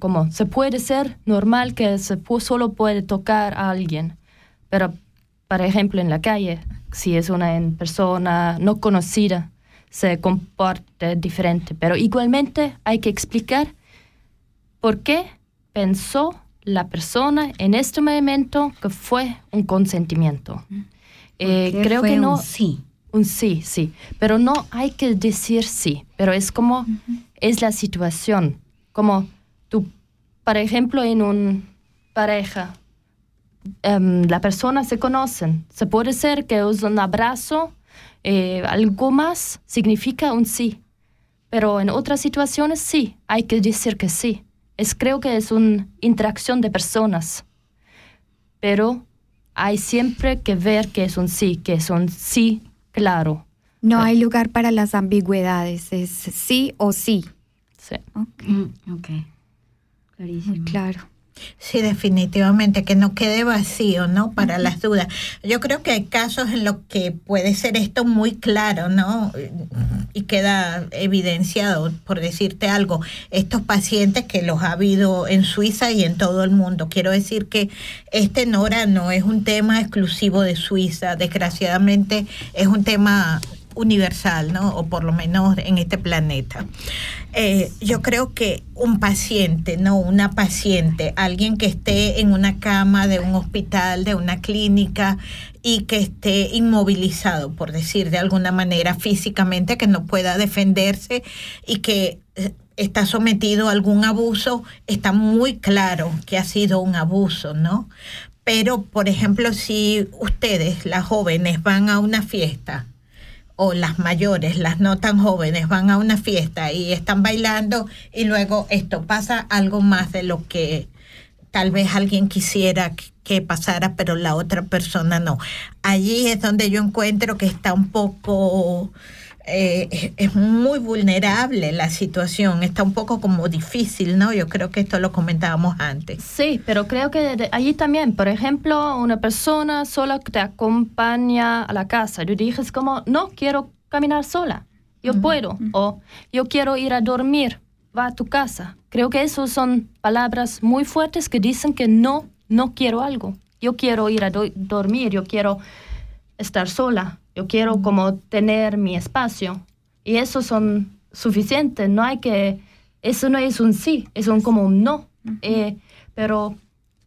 como se puede ser normal que se solo puede tocar a alguien. Pero, por ejemplo, en la calle, si es una persona no conocida, se comporta diferente. Pero igualmente hay que explicar por qué pensó la persona en este momento que fue un consentimiento. Eh, creo fue que un no. sí. Un sí, sí. Pero no hay que decir sí. Pero es como es la situación. Como tú, por ejemplo, en un pareja, em, la persona se conocen. Se puede ser que es un abrazo, eh, algo más significa un sí. Pero en otras situaciones sí, hay que decir que sí. Es, creo que es una interacción de personas. Pero hay siempre que ver que es un sí, que es un sí claro. No hay lugar para las ambigüedades, es sí o sí. Sí. Ok, Mm, ok. Clarísimo. muy claro. Sí, definitivamente, que no quede vacío, ¿no? Para las dudas. Yo creo que hay casos en los que puede ser esto muy claro, ¿no? Y queda evidenciado, por decirte algo, estos pacientes que los ha habido en Suiza y en todo el mundo. Quiero decir que este Nora no es un tema exclusivo de Suiza, desgraciadamente es un tema universal, ¿no? O por lo menos en este planeta. Eh, yo creo que un paciente, no una paciente, alguien que esté en una cama de un hospital, de una clínica y que esté inmovilizado, por decir de alguna manera físicamente, que no pueda defenderse y que eh, está sometido a algún abuso, está muy claro que ha sido un abuso, ¿no? Pero, por ejemplo, si ustedes, las jóvenes, van a una fiesta, o las mayores, las no tan jóvenes, van a una fiesta y están bailando y luego esto pasa algo más de lo que tal vez alguien quisiera que pasara, pero la otra persona no. Allí es donde yo encuentro que está un poco, eh, es- es muy vulnerable la situación, está un poco como difícil, ¿no? Yo creo que esto lo comentábamos antes. Sí, pero creo que de- allí también, por ejemplo, una persona sola que te acompaña a la casa. Tú dices como, no, quiero caminar sola, yo puedo, o yo quiero ir a dormir, va a tu casa. Creo que esas son palabras muy fuertes que dicen que no, no quiero algo. Yo quiero ir a do- dormir, yo quiero estar sola, yo quiero como tener mi espacio. Y eso son suficientes, no hay que, eso no es un sí, es un como un no. Eh, pero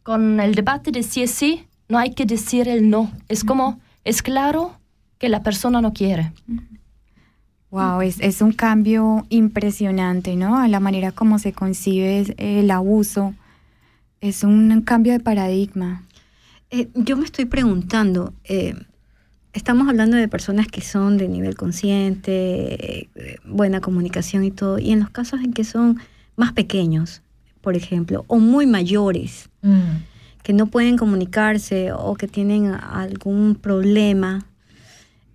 con el debate de sí es sí, no hay que decir el no. Es como, es claro que la persona no quiere. Wow, es, es un cambio impresionante, ¿no? A la manera como se concibe es- el abuso. Es un cambio de paradigma. Eh, yo me estoy preguntando, eh, estamos hablando de personas que son de nivel consciente, buena comunicación y todo, y en los casos en que son más pequeños, por ejemplo, o muy mayores, que no pueden comunicarse o que tienen algún problema,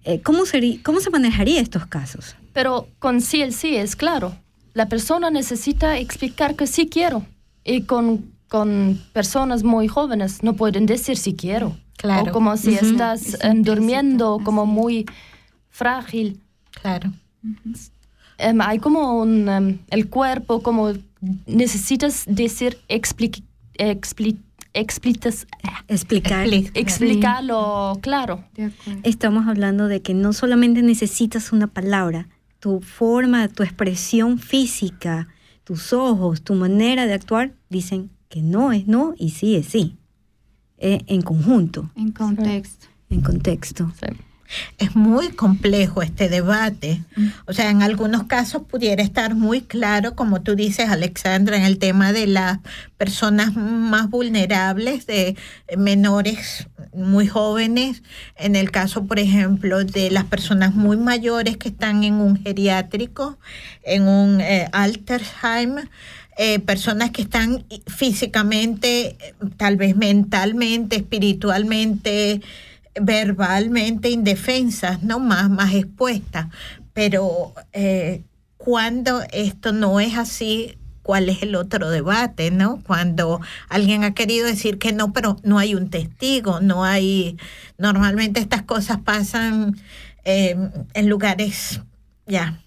eh, ¿cómo, sería, ¿cómo se manejaría estos casos? Pero con sí el sí es claro. La persona necesita explicar que sí quiero. Y con, con personas muy jóvenes no pueden decir sí quiero. Claro. O como si Ujú. estás Es em, implícito, durmiendo como muy frágil. Claro. Em, hay como un, em, el cuerpo, como necesitas decir, expli, expli, explitas- Explicar. Expli- explicarlo claro. Estamos hablando de que no solamente necesitas una palabra, tu forma, tu expresión física, tus ojos, tu manera de actuar dicen que no es no y sí es sí, eh, en conjunto, En contexto. en contexto. Sí. Es muy complejo este debate. O sea, en algunos casos pudiera estar muy claro, como tú dices, Alexandra, en el tema de las personas más vulnerables, de menores muy jóvenes. En el caso, por ejemplo, de las personas muy mayores que están en un geriátrico, en un eh, Altersheim. Eh, personas que están físicamente, tal vez mentalmente, espiritualmente, verbalmente indefensas, ¿no? Más, más expuestas. Pero eh, cuando esto no es así, ¿cuál es el otro debate, no? Cuando alguien ha querido decir que no, pero no hay un testigo, no hay... Normalmente estas cosas pasan eh, en lugares, ya,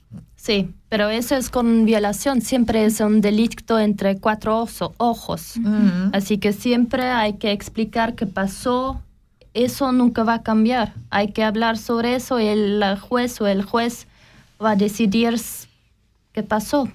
Sí, pero eso es con violación, siempre es un delito entre cuatro oso- ojos. Así que siempre hay que explicar qué pasó. Eso nunca va a cambiar. Hay que hablar sobre eso y el juez o el juez va a decidir qué pasó.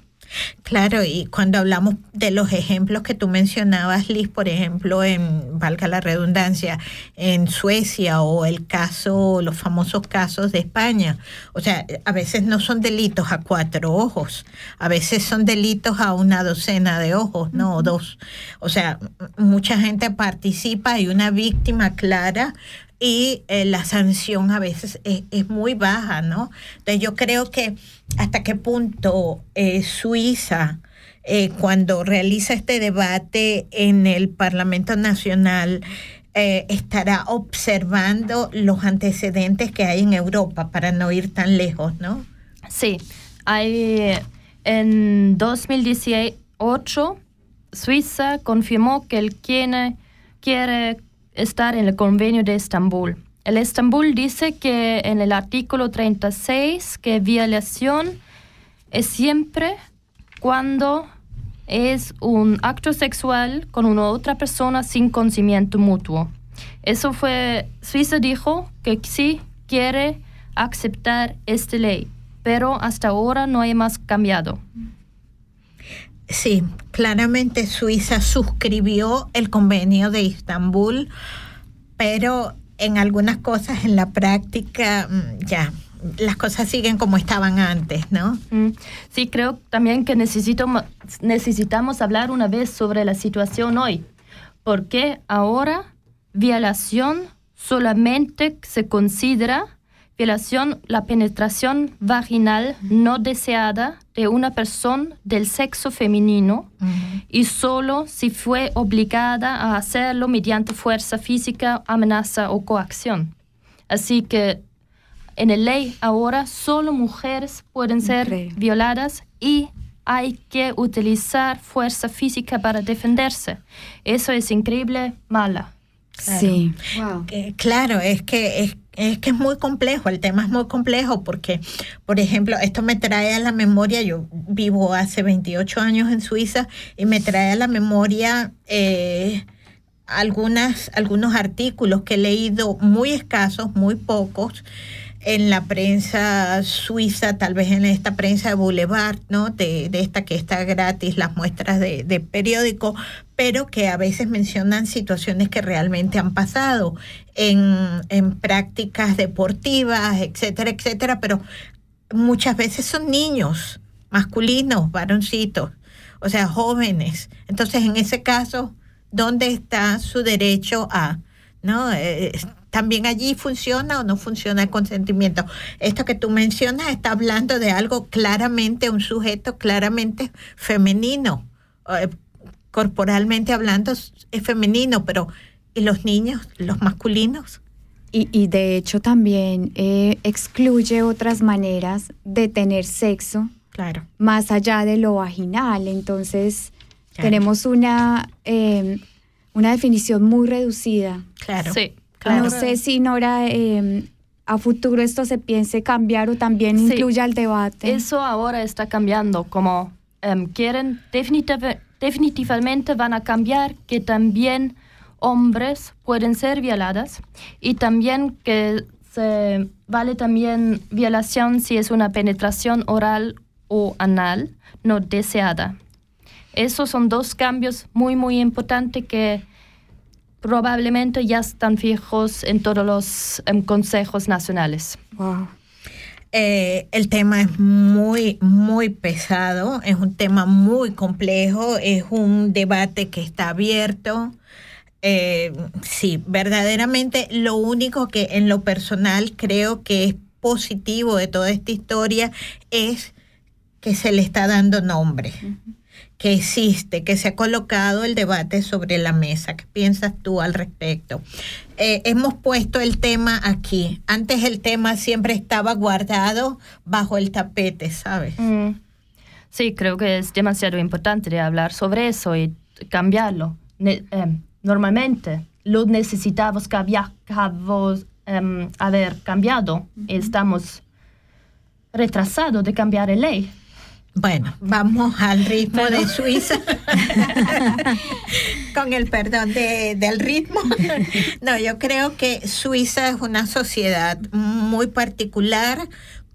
Claro, y cuando hablamos de los ejemplos que tú mencionabas, Liz, por ejemplo, en, valga la redundancia, en Suecia o el caso, los famosos casos de España, o sea, a veces no son delitos a cuatro ojos, a veces son delitos a una docena de ojos, ¿no? O dos. O sea, mucha gente participa, hay una víctima clara y eh, la sanción a veces es, es muy baja, ¿no? Entonces yo creo que hasta qué punto eh, Suiza, eh, cuando realiza este debate en el Parlamento Nacional, eh, estará observando los antecedentes que hay en Europa para no ir tan lejos, ¿no? Sí, hay en 2018 Suiza confirmó que él quiere, quiere estar en el convenio de Estambul. El Estambul dice que en el artículo 36 que violación es siempre cuando es un acto sexual con una otra persona sin conocimiento mutuo. Eso fue, Suiza dijo que sí quiere aceptar esta ley, pero hasta ahora no hay más cambiado. Sí, claramente Suiza suscribió el convenio de Estambul, pero en algunas cosas en la práctica mm, ya las cosas siguen como estaban antes, ¿no? Mm, Sí, creo también que necesito, necesitamos hablar una vez sobre la situación hoy, porque ahora violación solamente se considera violación la penetración vaginal no deseada de una persona del sexo femenino y solo si fue obligada a hacerlo mediante fuerza física, amenaza o coacción. Así que en la ley ahora solo mujeres pueden ser Increíble. violadas y hay que utilizar fuerza física para defenderse. Eso es increíble, mala. Sí. Eh, claro, es que es, es que es muy complejo, el tema es muy complejo porque, por ejemplo, esto me trae a la memoria, yo vivo hace 28 años en Suiza y me trae a la memoria eh, algunas, algunos artículos que he leído muy escasos, muy pocos, en la prensa suiza, tal vez en esta prensa de Boulevard, ¿no? De, de esta que está gratis, las muestras de, de periódico, pero que a veces mencionan situaciones que realmente han pasado en, en prácticas deportivas, etcétera, etcétera, pero muchas veces son niños, masculinos, varoncitos, o sea, jóvenes. Entonces, en ese caso, ¿dónde está su derecho a, no? Eh, también allí funciona o no funciona el consentimiento. Esto que tú mencionas está hablando de algo claramente, un sujeto claramente femenino. Eh, corporalmente hablando es es femenino, pero ¿y los niños, los masculinos? Y, y de hecho también eh, excluye otras maneras de tener sexo Claro. más allá de lo vaginal. Entonces Claro. tenemos una, eh, una definición muy reducida. Claro. Sí, Claro. No sé si Nora eh, a futuro esto se piense cambiar o también Sí. incluya el debate. Eso ahora está cambiando, como em, quieren, definitiv- definitivamente van a cambiar que también hombres pueden ser violadas y también que se vale también violación si es una penetración oral o anal no deseada. esos son dos cambios muy, muy importantes que probablemente ya están fijos en todos los em, consejos nacionales. Wow. Eh, el tema es muy, muy pesado, es un tema muy complejo, es un debate que está abierto. Eh, sí, verdaderamente lo único que en lo personal creo que es positivo de toda esta historia es que se le está dando nombre, que existe, que se ha colocado el debate sobre la mesa. ¿Qué piensas tú al respecto? Eh, hemos puesto el tema aquí. Antes el tema siempre estaba guardado bajo el tapete, ¿sabes? Mm. Sí, creo que es demasiado importante de hablar sobre eso y cambiarlo. Ne- em, normalmente lo necesitamos que había- cabos, em, haber cambiado. Estamos retrasados de cambiar la ley. Bueno, vamos al ritmo de Suiza. Con el perdón de- del ritmo. No, yo creo que Suiza es una sociedad muy particular,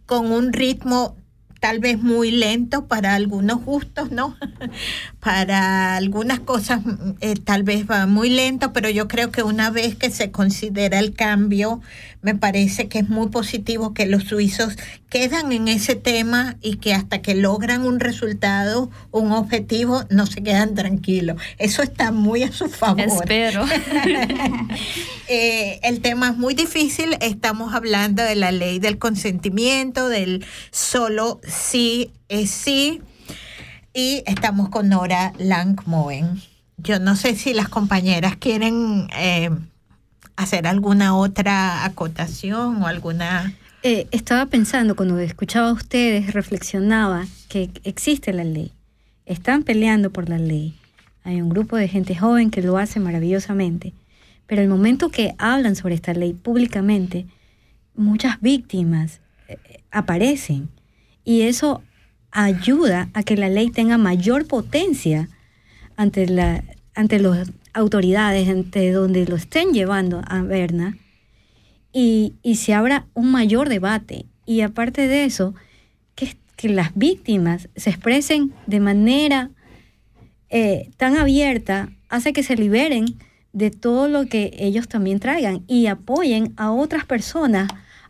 con un ritmo tal vez muy lento para algunos gustos, ¿no? Para algunas cosas eh, tal vez va muy lento, pero yo creo que una vez que se considera el cambio, me parece que es muy positivo que los suizos quedan en ese tema y que hasta que logran un resultado, un objetivo, no se quedan tranquilos. Eso está muy a su favor. Espero. Eh, el tema es muy difícil. Estamos hablando de la ley del consentimiento, del solo sí es sí. Y estamos con Nora Langmoen. Yo no sé si las compañeras quieren eh, hacer alguna otra acotación o alguna... Eh, estaba pensando, cuando escuchaba a ustedes, reflexionaba que existe la ley. Están peleando por la ley. Hay un grupo de gente joven que lo hace maravillosamente. Pero el momento que hablan sobre esta ley públicamente, muchas víctimas eh, aparecen. Y eso ayuda a que la ley tenga mayor potencia ante, la, ante las autoridades, ante donde lo estén llevando a Berna y, y se abra un mayor debate. Y aparte de eso, que, que las víctimas se expresen de manera eh, tan abierta hace que se liberen de todo lo que ellos también traigan y apoyen a otras personas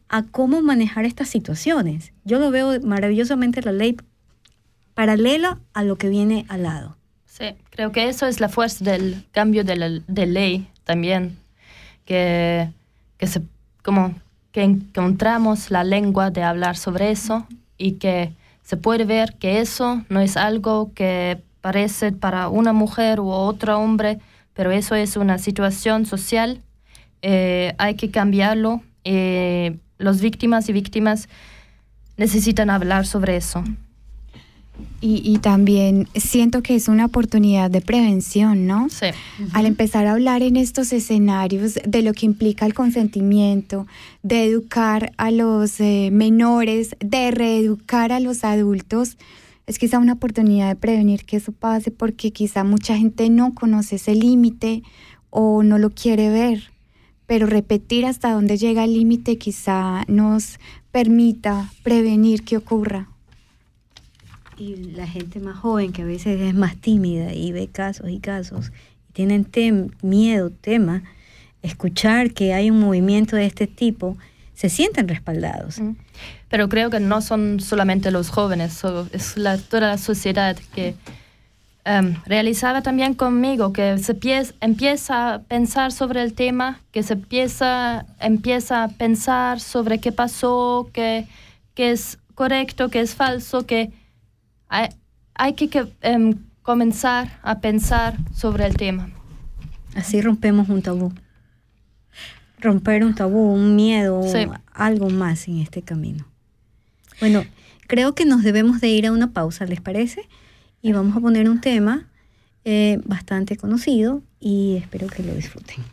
a cómo manejar estas situaciones. Yo lo veo maravillosamente la ley paralela a lo que viene al lado. Sí, creo que eso es la fuerza del cambio de la de ley también, que, que, se, como, que encontramos la lengua de hablar sobre eso y que se puede ver que eso no es algo que parece para una mujer u otro hombre, pero eso es una situación social, eh, hay que cambiarlo. eh, las víctimas y víctimas necesitan hablar sobre eso. Y, y también siento que es una oportunidad de prevención, ¿no? Sí. Al empezar a hablar en estos escenarios de lo que implica el consentimiento, de educar a los eh, menores, de reeducar a los adultos, es quizá una oportunidad de prevenir que eso pase porque quizá mucha gente no conoce ese límite o no lo quiere ver. Pero repetir hasta dónde llega el límite quizá nos permita prevenir que ocurra. Y la gente más joven que a veces es más tímida y ve casos y casos tienen tem- miedo, tema, escuchar que hay un movimiento de este tipo, se sienten respaldados. Mm. Pero creo que no son solamente los jóvenes, es la- toda la sociedad que em, realizaba también conmigo, que se empieza a pensar sobre el tema, que se empieza, empieza a pensar sobre qué pasó, qué, qué es correcto, qué es falso, que hay, hay que, que, em, comenzar a pensar sobre el tema. Así rompemos un tabú. Romper un tabú, un miedo, Sí. algo más en este camino. Bueno, creo que nos debemos de ir a una pausa, ¿les parece? Y vamos a poner un tema eh, bastante conocido y espero que lo disfruten.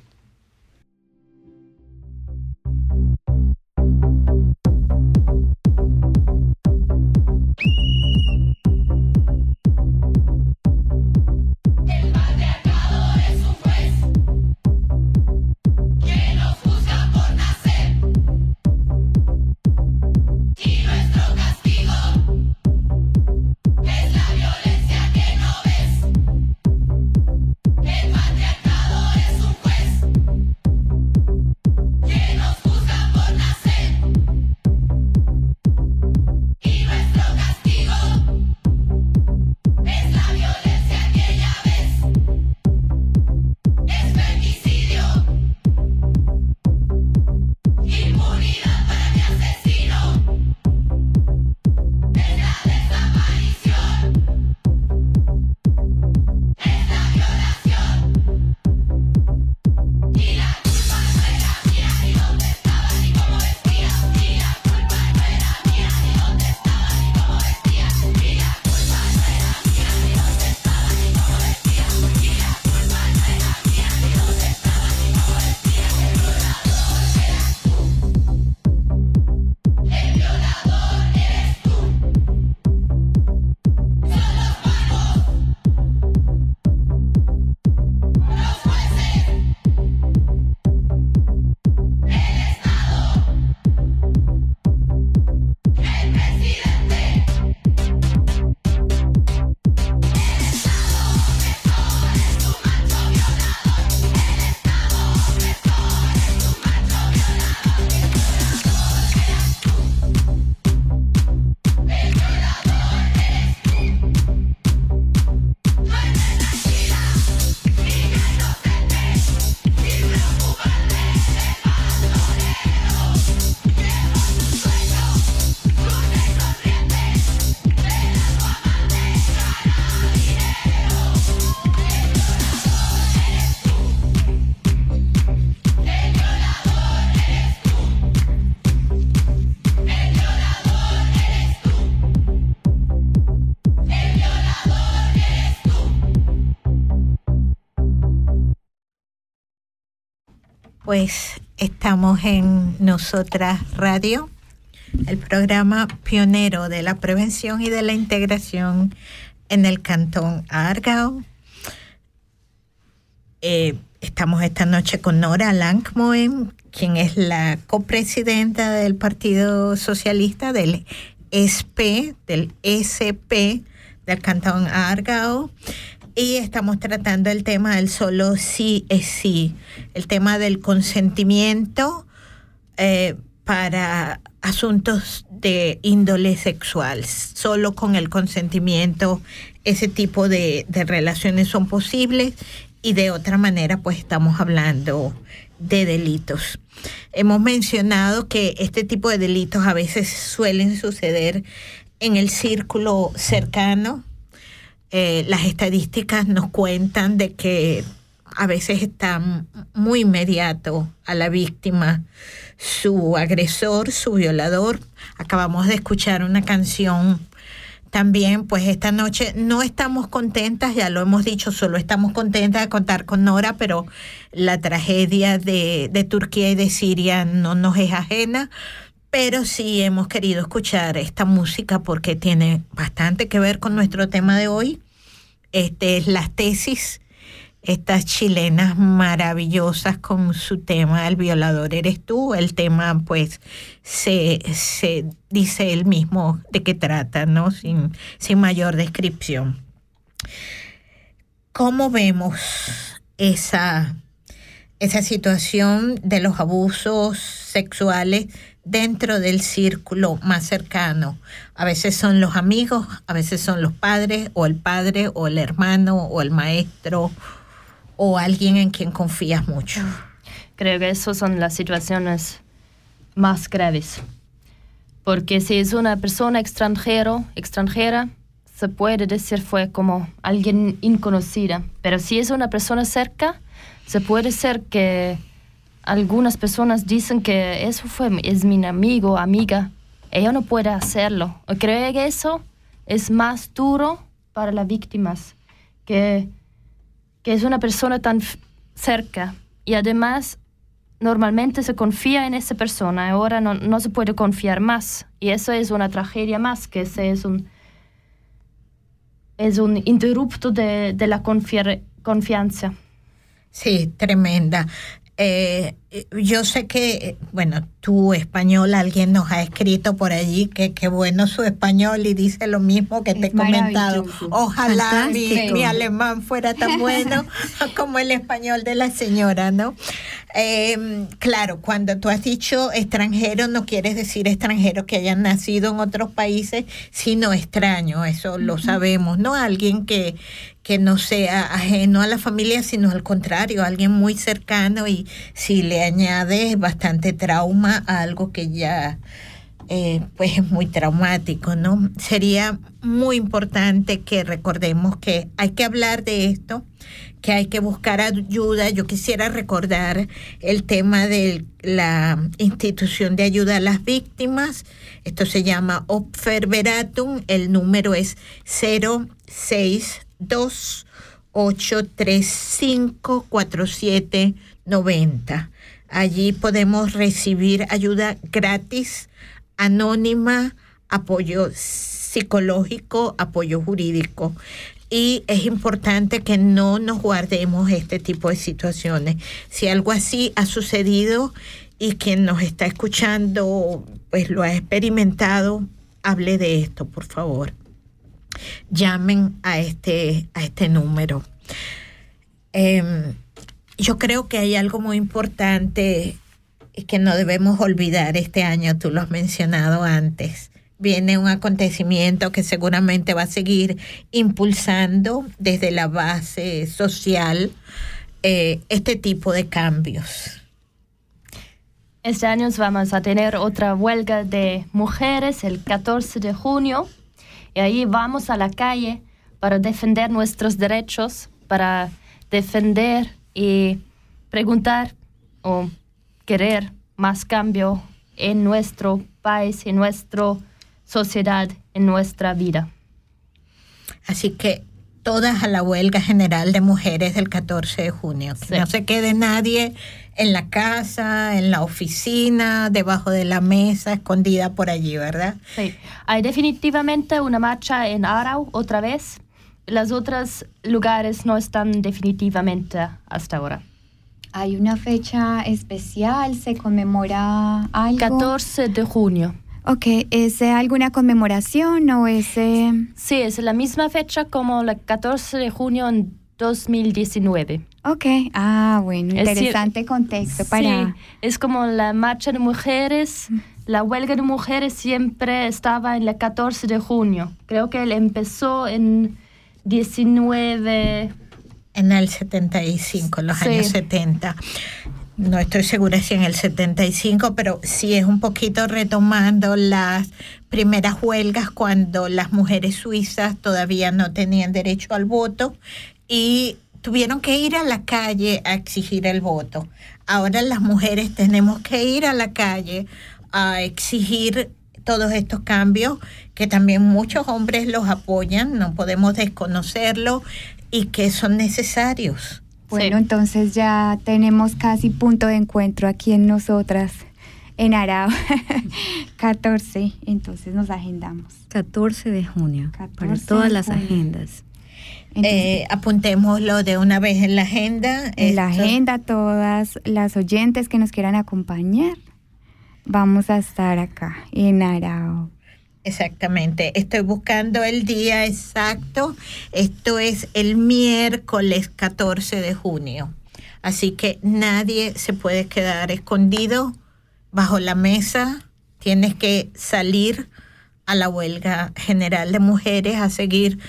Pues estamos en Nosotras Radio, el programa pionero de la prevención y de la integración en el cantón Argao. Eh, estamos esta noche con Nora Langmoen, quien es la copresidenta del Partido Socialista del SP, del SP del cantón Argao y estamos tratando el tema del solo sí es sí, el tema del consentimiento eh, para asuntos de índole sexual. Solo con el consentimiento ese tipo de, de relaciones son posibles y de otra manera pues estamos hablando de delitos. Hemos mencionado que este tipo de delitos a veces suelen suceder en el círculo cercano, eh, las estadísticas nos cuentan de que a veces está muy inmediato a la víctima su agresor, su violador. Acabamos de escuchar una canción también, pues esta noche no estamos contentas, ya lo hemos dicho, solo estamos contentas de contar con Nora, pero la tragedia de, de Turquía y de Siria no nos es ajena pero sí hemos querido escuchar esta música porque tiene bastante que ver con nuestro tema de hoy. Este es las tesis, estas chilenas maravillosas con su tema El violador eres tú. El tema, pues, se, se dice él mismo de qué trata, ¿no? Sin, sin mayor descripción. ¿Cómo vemos esa, esa situación de los abusos sexuales? Dentro del círculo más cercano. A veces son los amigos, a veces son los padres o el padre o el hermano o el maestro o alguien en quien confías mucho. Creo que esas son las situaciones más graves. Porque si es una persona extranjero, extranjera, se puede decir fue como alguien inconocida. Pero si es una persona cerca, se puede ser que algunas personas dicen que eso fue, es mi amigo, amiga. Ella no puede hacerlo. Creo que eso es más duro para las víctimas, que, que es una persona tan cerca. Y además, normalmente se confía en esa persona, ahora no, no se puede confiar más. Y eso es una tragedia más, que ese es un, es un interrupto de, de la confianza. Sí, tremenda. Eh, yo sé que, bueno, tu español, alguien nos ha escrito por allí que qué bueno su español y dice lo mismo que te he comentado. Ojalá mi, mi, alemán fuera tan bueno como el español de la señora, ¿no? Eh, claro, cuando tú has dicho extranjero, no quieres decir extranjero que hayan nacido en otros países, sino extraño, eso lo sabemos, ¿no? Alguien que, que no sea ajeno a la familia, sino al contrario, alguien muy cercano y si le añade bastante trauma a algo que ya eh, pues es muy traumático, ¿no? Sería muy importante que recordemos que hay que hablar de esto, que hay que buscar ayuda. Yo quisiera recordar el tema de la institución de ayuda a las víctimas. Esto se llama Opferveratum. El número es 062 835 4790. Allí podemos recibir ayuda gratis, anónima, apoyo psicológico, apoyo jurídico. Y es importante que no nos guardemos este tipo de situaciones. Si algo así ha sucedido y quien nos está escuchando pues lo ha experimentado, hable de esto, por favor. Llamen a este, a este número. Eh, yo creo que hay algo muy importante que no debemos olvidar este año, tú lo has mencionado antes. Viene un acontecimiento que seguramente va a seguir impulsando desde la base social eh, este tipo de cambios. Este año vamos a tener otra huelga de mujeres el 14 de junio y ahí vamos a la calle para defender nuestros derechos, para defender y preguntar o querer más cambio en nuestro país, en nuestra sociedad, en nuestra vida. Así que todas a la huelga general de mujeres del 14 de junio. Que Sí. no se quede nadie en la casa, en la oficina, debajo de la mesa, escondida por allí, ¿verdad? Sí. Hay definitivamente una marcha en Arau otra vez. Las otras lugares no están definitivamente hasta ahora. Hay una fecha especial, se conmemora algo. 14 de junio. Ok, ¿es alguna conmemoración o es... eh, Sí, es la misma fecha como el 14 de junio en 2019. Ok, ah, bueno, Es interesante contexto para... Sí, es como la marcha de mujeres. La huelga de mujeres siempre estaba en el 14 de junio. Creo que él empezó en 19... En el 75, los Sí. años 70. No estoy segura si en el 75, pero sí es un poquito retomando las primeras huelgas cuando las mujeres suizas todavía no tenían derecho al voto y tuvieron que ir a la calle a exigir el voto. Ahora las mujeres tenemos que ir a la calle a exigir todos estos cambios que también muchos hombres los apoyan, no podemos desconocerlo y que son necesarios. Bueno, Sí. entonces ya tenemos casi punto de encuentro aquí en nosotras, en Arao. 14, entonces nos agendamos. 14 de junio, para 14 todas las junio. agendas. Eh, apuntémoslo de una vez en la agenda. en la agenda, todas las oyentes que nos quieran acompañar, vamos a estar acá, en Arao. Exactamente. Estoy buscando el día exacto. Esto es el miércoles 14 de junio. Así que nadie se puede quedar escondido bajo la mesa. Tienes que salir a la huelga general de mujeres a seguir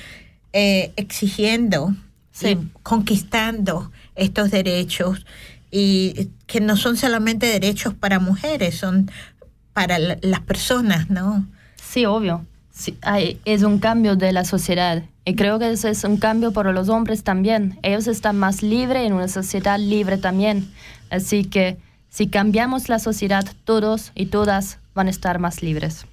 eh, exigiendo Sí. conquistando estos derechos y que no son solamente derechos para mujeres, son para la- las personas, ¿no? Sí, obvio. Sí, hay- es un cambio de la sociedad. Y creo que ese es un cambio para los hombres también. Ellos están más libres en una sociedad libre también. Así que si cambiamos la sociedad, todos y todas van a estar más libres.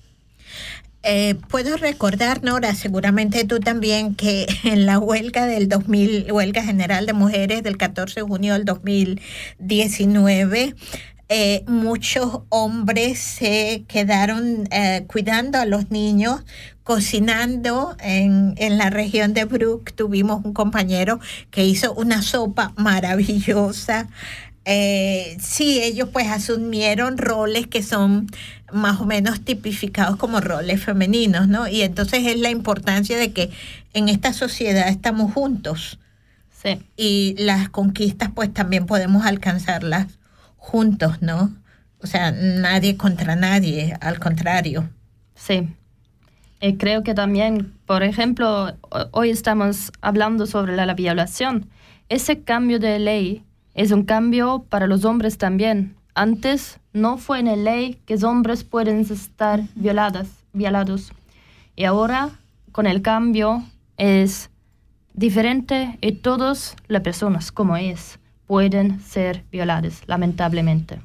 Eh, puedo recordar, Nora, seguramente tú también, que en la huelga del 2000, huelga general de mujeres del 14 de junio del 2019, eh, muchos hombres se quedaron eh, cuidando a los niños, cocinando en, en la región de Brook. Tuvimos un compañero que hizo una sopa maravillosa. Eh, sí, ellos pues asumieron roles que son más o menos tipificados como roles femeninos, ¿no? Y entonces es la importancia de que en esta sociedad estamos juntos Sí, y las conquistas pues también podemos alcanzarlas juntos, ¿no? O sea, nadie contra nadie, al contrario. sí. Y creo que también, por ejemplo, ho- hoy estamos hablando sobre la, la violación. Ese cambio de ley es un cambio para los hombres también. Antes no fue en la ley que los hombres pueden estar violadas, violados. Y ahora, con el cambio, es diferente y todas las personas como es pueden ser violadas, lamentablemente.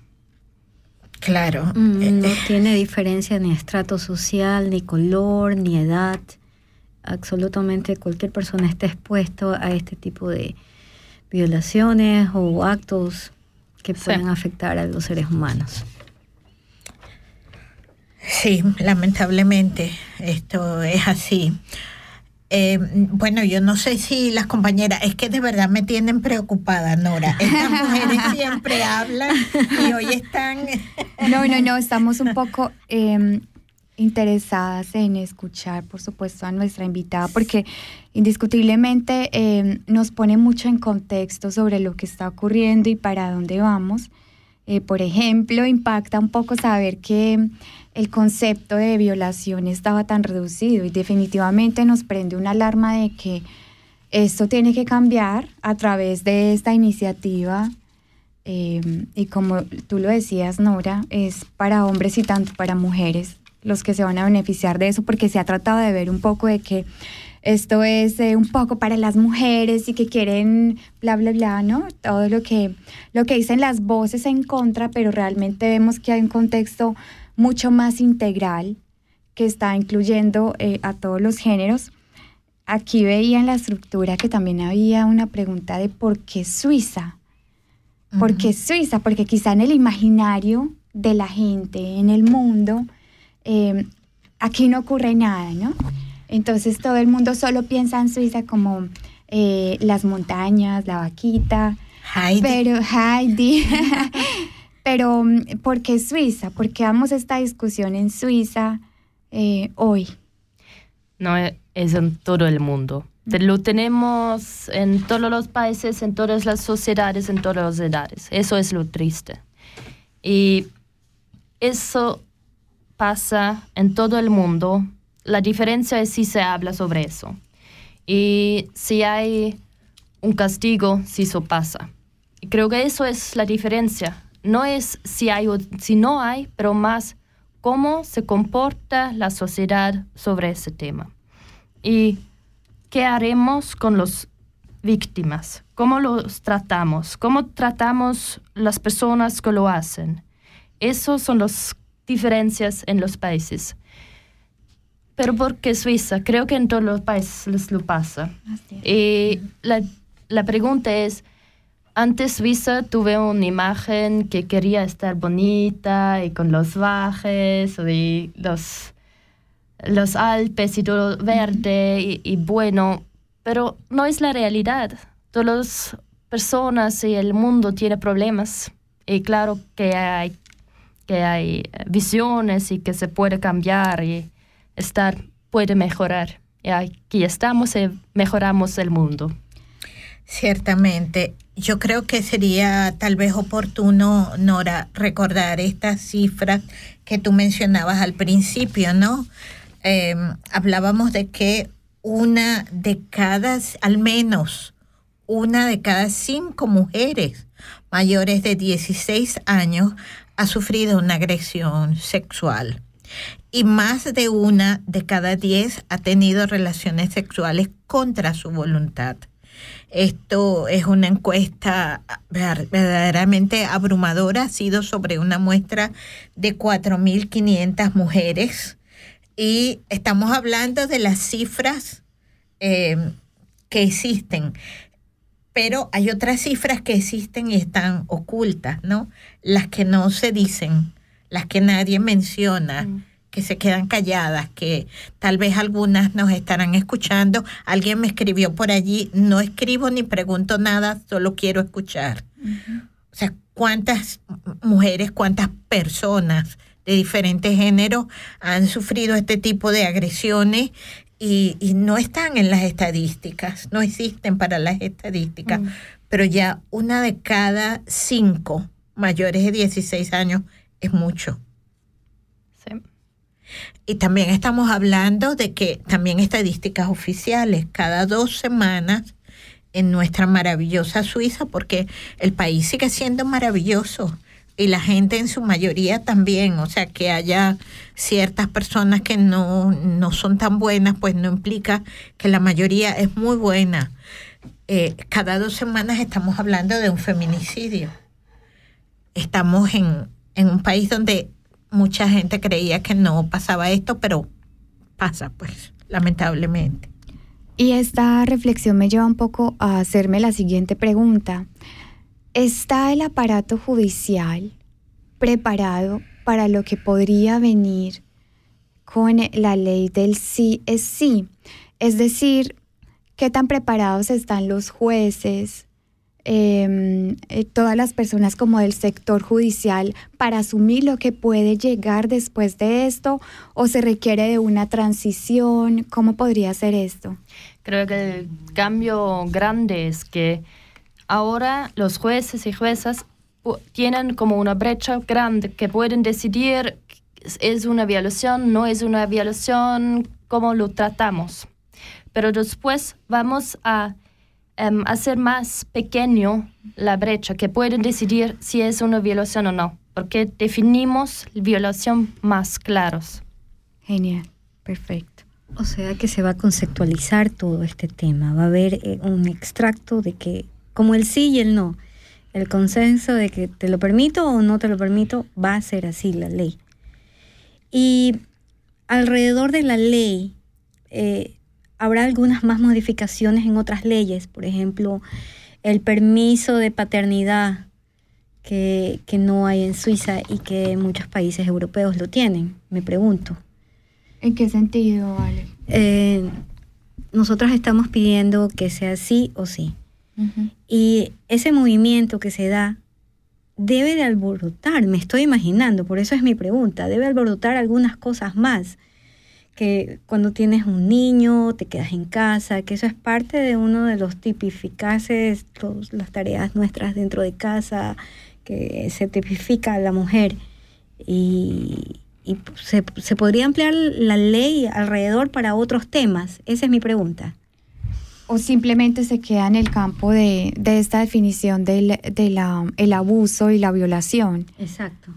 Claro. Mm, No tiene diferencia ni estrato social, ni color, ni edad. Absolutamente cualquier persona está expuesto a este tipo de violaciones o actos que Sí. pueden afectar a los seres humanos. Sí, lamentablemente esto es así. Eh, bueno, yo no sé si las compañeras, es que de verdad me tienen preocupada, Nora. Estas mujeres siempre hablan y hoy están... No, no, no, estamos un poco eh, interesadas en escuchar, por supuesto, a nuestra invitada, porque indiscutiblemente eh, nos pone mucho en contexto sobre lo que está ocurriendo y para dónde vamos. Eh, por ejemplo, impacta un poco saber que el concepto de violación estaba tan reducido y definitivamente nos prende una alarma de que esto tiene que cambiar a través de esta iniciativa eh, y como tú lo decías, Nora, es para hombres y tanto para mujeres los que se van a beneficiar de eso, porque se ha tratado de ver un poco de que esto es eh, un poco para las mujeres y que quieren bla, bla, bla, ¿no? Todo lo que, lo que dicen las voces en contra, pero realmente vemos que hay un contexto mucho más integral que está incluyendo eh, a todos los géneros. aquí veía en la estructura que también había una pregunta de por qué Suiza. ¿Por qué Suiza? Porque quizá en el imaginario de la gente, en el mundo, eh, aquí no ocurre nada, ¿no? Entonces todo el mundo solo piensa en Suiza como eh, las montañas, la vaquita, Heidi. pero Heidi. pero mm, ¿por qué Suiza? ¿Por qué damos esta discusión en Suiza eh, hoy? No e- es en todo el mundo. Lo tenemos en todos los países, en todas las sociedades, en todas las edades. Eso es lo triste. Y eso pasa en todo el mundo. La diferencia es si se habla sobre eso. Y si hay un castigo, si eso pasa. Y creo que eso es la diferencia. No es si hay o si no hay, pero más cómo se comporta la sociedad sobre ese tema. Y qué haremos con las víctimas, cómo los tratamos, cómo tratamos las personas que lo hacen. Esas son las diferencias en los países. Pero ¿por qué Suiza? Creo que en todos los países les lo pasa. Y la, la pregunta es, antes Suiza tuve una imagen que quería estar bonita y con los bajes y los, los Alpes y todo verde y, y bueno, pero no es la realidad. Todas las personas y el mundo tienen problemas y claro que hay, que hay visiones y que se puede cambiar y estar puede mejorar. Y aquí estamos y mejoramos el mundo. Ciertamente. Yo creo que sería tal vez oportuno, Nora, recordar estas cifras que tú mencionabas al principio, ¿no? Eh, hablábamos de que una de cada, al menos una de cada cinco mujeres mayores de 16 años ha sufrido una agresión sexual y más de una de cada diez ha tenido relaciones sexuales contra su voluntad. Esto es una encuesta ver- verdaderamente abrumadora, ha sido sobre una muestra de 4.500 mujeres y estamos hablando de las cifras eh, que existen. Pero hay otras cifras que existen y están ocultas, ¿no? Las que no se dicen, las que nadie menciona, que se quedan calladas, que tal vez algunas nos estarán escuchando. Alguien me escribió por allí, no escribo ni pregunto nada, solo quiero escuchar. O sea, cuántas mujeres, cuántas personas de diferentes géneros han sufrido este tipo de agresiones y, y no están en las estadísticas, no existen para las estadísticas, pero ya una de cada cinco mayores de 16 años es mucho. Sí. Y también estamos hablando de que también estadísticas oficiales, cada dos semanas en nuestra maravillosa Suiza, porque el país sigue siendo maravilloso y la gente en su mayoría también, o sea, que haya ciertas personas que no, no son tan buenas, pues no implica que la mayoría es muy buena. Eh, cada dos semanas estamos hablando de un feminicidio. Estamos en, en un país donde mucha gente creía que no pasaba esto, pero pasa, pues, lamentablemente. Y esta reflexión me lleva un poco a hacerme la siguiente pregunta. ¿Está el aparato judicial preparado para lo que podría venir con la ley del sí es sí? Es decir, ¿qué tan preparados están los jueces, eh, eh, todas las personas como del sector judicial para asumir lo que puede llegar después de esto o se requiere de una transición? ¿Cómo podría ser esto? Creo que el cambio grande es que ahora los jueces y juezas tienen como una brecha grande que pueden decidir es- una violación, no es una violación, cómo lo tratamos. Pero después vamos a em, hacer más pequeño la brecha, que pueden decidir si es una violación o no, porque definimos violación más claros. Genial, perfecto. O sea que se va a conceptualizar todo este tema. Va a haber eh, un extracto de que, como el sí y el no, el consenso de que te lo permito o no te lo permito, va a ser así la ley. Y alrededor de la ley, eh, habrá algunas más modificaciones en otras leyes, por ejemplo, el permiso de paternidad que, que no hay en Suiza y que muchos países europeos lo tienen, me pregunto. ¿En qué sentido, Ale? Eh, nosotros estamos pidiendo que sea sí o sí. Y ese movimiento que se da debe de alborotar, me estoy imaginando, por eso es mi pregunta, debe alborotar algunas cosas más, que cuando tienes un niño te quedas en casa, que eso es parte de uno de los tipificaces, los- las tareas nuestras dentro de casa, que se tipifica a la mujer. Y, y se, se podría ampliar la ley alrededor para otros temas, esa es mi pregunta. O simplemente se queda en el campo de, de esta definición del de la, el abuso y la violación. Exacto.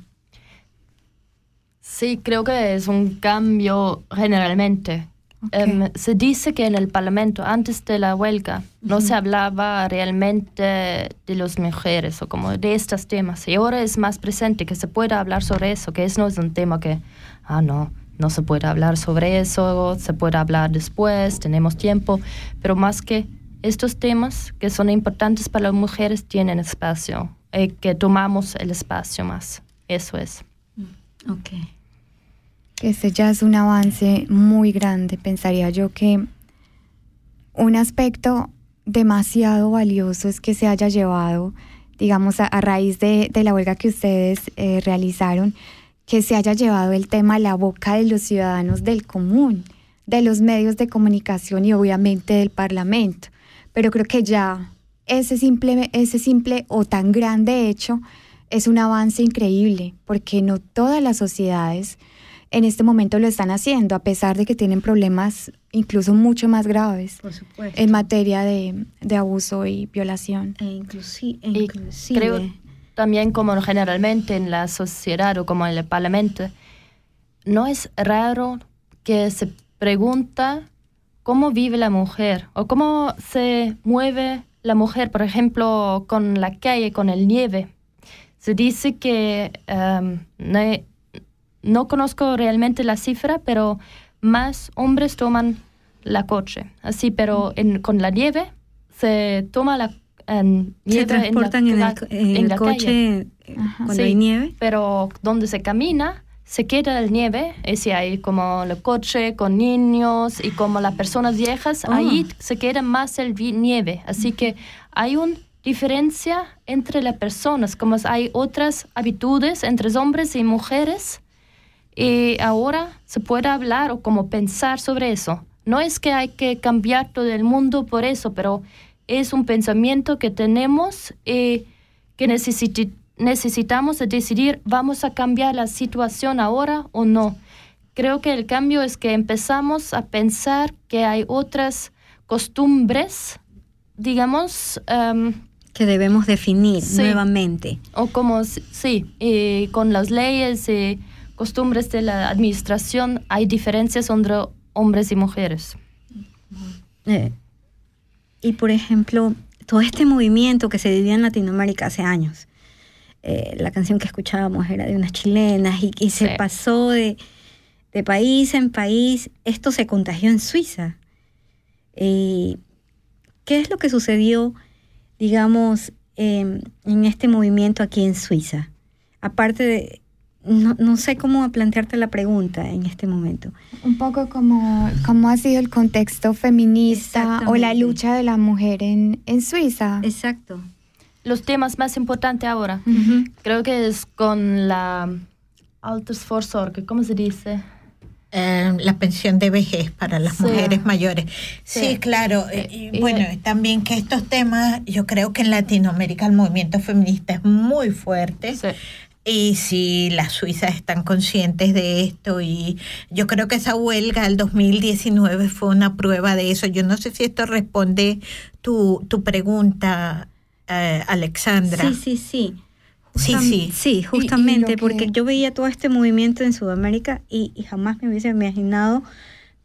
Sí, creo que es un cambio generalmente. Em, se dice que en el Parlamento, antes de la huelga, no se hablaba realmente de las mujeres o como de estos temas. Y ahora es más presente que se pueda hablar sobre eso, que eso no es un tema que, ah, no, no se puede hablar sobre eso, se puede hablar después, tenemos tiempo, pero más que estos temas que son importantes para las mujeres tienen espacio, eh, que tomamos el espacio más. Eso es. Ok. que Ese ya es un avance muy grande. Pensaría yo que un aspecto demasiado valioso es que se haya llevado, digamos, a, a raíz de, de la huelga que ustedes eh, realizaron, que se haya llevado el tema a la boca de los ciudadanos del común, de los medios de comunicación y obviamente del Parlamento. Pero creo que ya ese simple, ese simple o tan grande hecho es un avance increíble, porque no todas las sociedades en este momento lo están haciendo, a pesar de que tienen problemas incluso mucho más graves Por en materia de, de abuso y violación. E e inclusive. creo también como generalmente en la sociedad o como en el parlamento, no es raro que se pregunta cómo vive la mujer o cómo se mueve la mujer, por ejemplo, con la calle, con el nieve. Se dice que em, no, no conozco realmente la cifra, pero más hombres toman la coche. Así, pero con la nieve se toma la se nieve transportan en, la- el, co- en en el coche Ajá. cuando Sí. hay nieve. Pero donde se camina, se queda el nieve, y si hay como el coche con niños y como las personas viejas, Oh. ahí se queda más el nieve. Así que hay una diferencia entre las personas, como hay otras habitudes entre hombres y mujeres. Y ahora se puede hablar o como pensar sobre eso. No es que hay que cambiar todo el mundo por eso, pero es un pensamiento que tenemos y que necesiti- necesitamos de decidir, ¿vamos a cambiar la situación ahora o no? Creo que el cambio es que empezamos a pensar que hay otras costumbres, digamos, em, que debemos definir Sí. nuevamente. o como, sí, y con las leyes y costumbres de la administración hay diferencias entre hombres y mujeres. Eh, y por ejemplo, todo este movimiento que se vivía en Latinoamérica hace años. eh, la canción que escuchábamos era de unas chilenas y, y se Sí. pasó de, de país en país. Esto se contagió en Suiza. ¿Qué es lo que sucedió, digamos, em, en este movimiento aquí en Suiza? Aparte de, no, no sé cómo plantearte la pregunta en este momento. Un poco como cómo ha sido el contexto feminista o la lucha de la mujer en, en Suiza. Exacto. Los temas más importantes ahora, creo que es con la Altersvorsorge, ¿cómo se dice? Eh, la pensión de vejez para las Sí. mujeres mayores. Sí, Sí. claro. Eh, y y- bueno, también que estos temas, yo creo que en Latinoamérica el movimiento feminista es muy fuerte. Sí. Y si las suizas están conscientes de esto y yo creo que esa huelga del 2019 fue una prueba de eso. Yo no sé si esto responde tu, tu pregunta, eh, Alexandra. Sí, sí, sí. Sí, Justam- sí. Sí, y justamente, porque que- yo veía todo este movimiento en Sudamérica y, y jamás me hubiese imaginado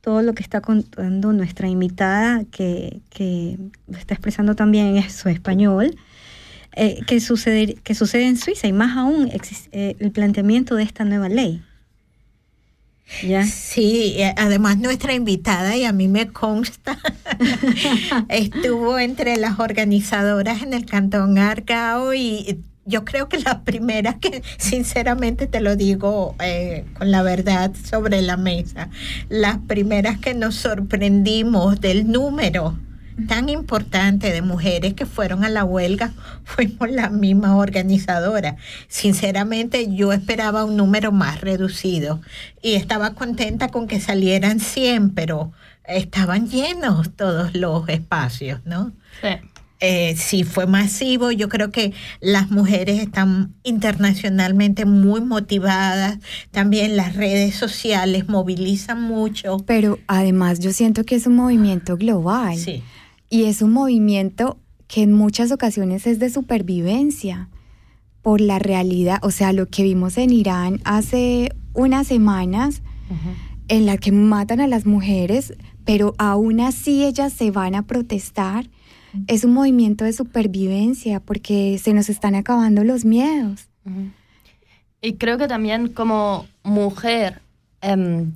todo lo que está contando nuestra invitada, que, que está expresando también en su español, eh, que, sucede, que sucede en Suiza y más aún eh, el planteamiento de esta nueva ley. ¿Ya? Sí, eh, además nuestra invitada, y a mí me consta, estuvo entre las organizadoras en el Cantón Argao y yo creo que las primeras que, sinceramente te lo digo eh, con la verdad sobre la mesa, las primeras que nos sorprendimos del número tan importante de mujeres que fueron a la huelga fuimos la misma organizadora. Sinceramente yo esperaba un número más reducido y estaba contenta con que salieran 100, pero estaban llenos todos los espacios, ¿no? Sí. Eh, sí, fue masivo. Yo creo que las mujeres están internacionalmente muy motivadas. También las redes sociales movilizan mucho. Pero además yo siento que es un movimiento global. Sí. Y es un movimiento que en muchas ocasiones es de supervivencia por la realidad, o sea, lo que vimos en Irán hace unas semanas, en la que matan a las mujeres, pero aún así ellas se van a protestar. Es un movimiento de supervivencia porque se nos están acabando los miedos. Y creo que también como mujer em,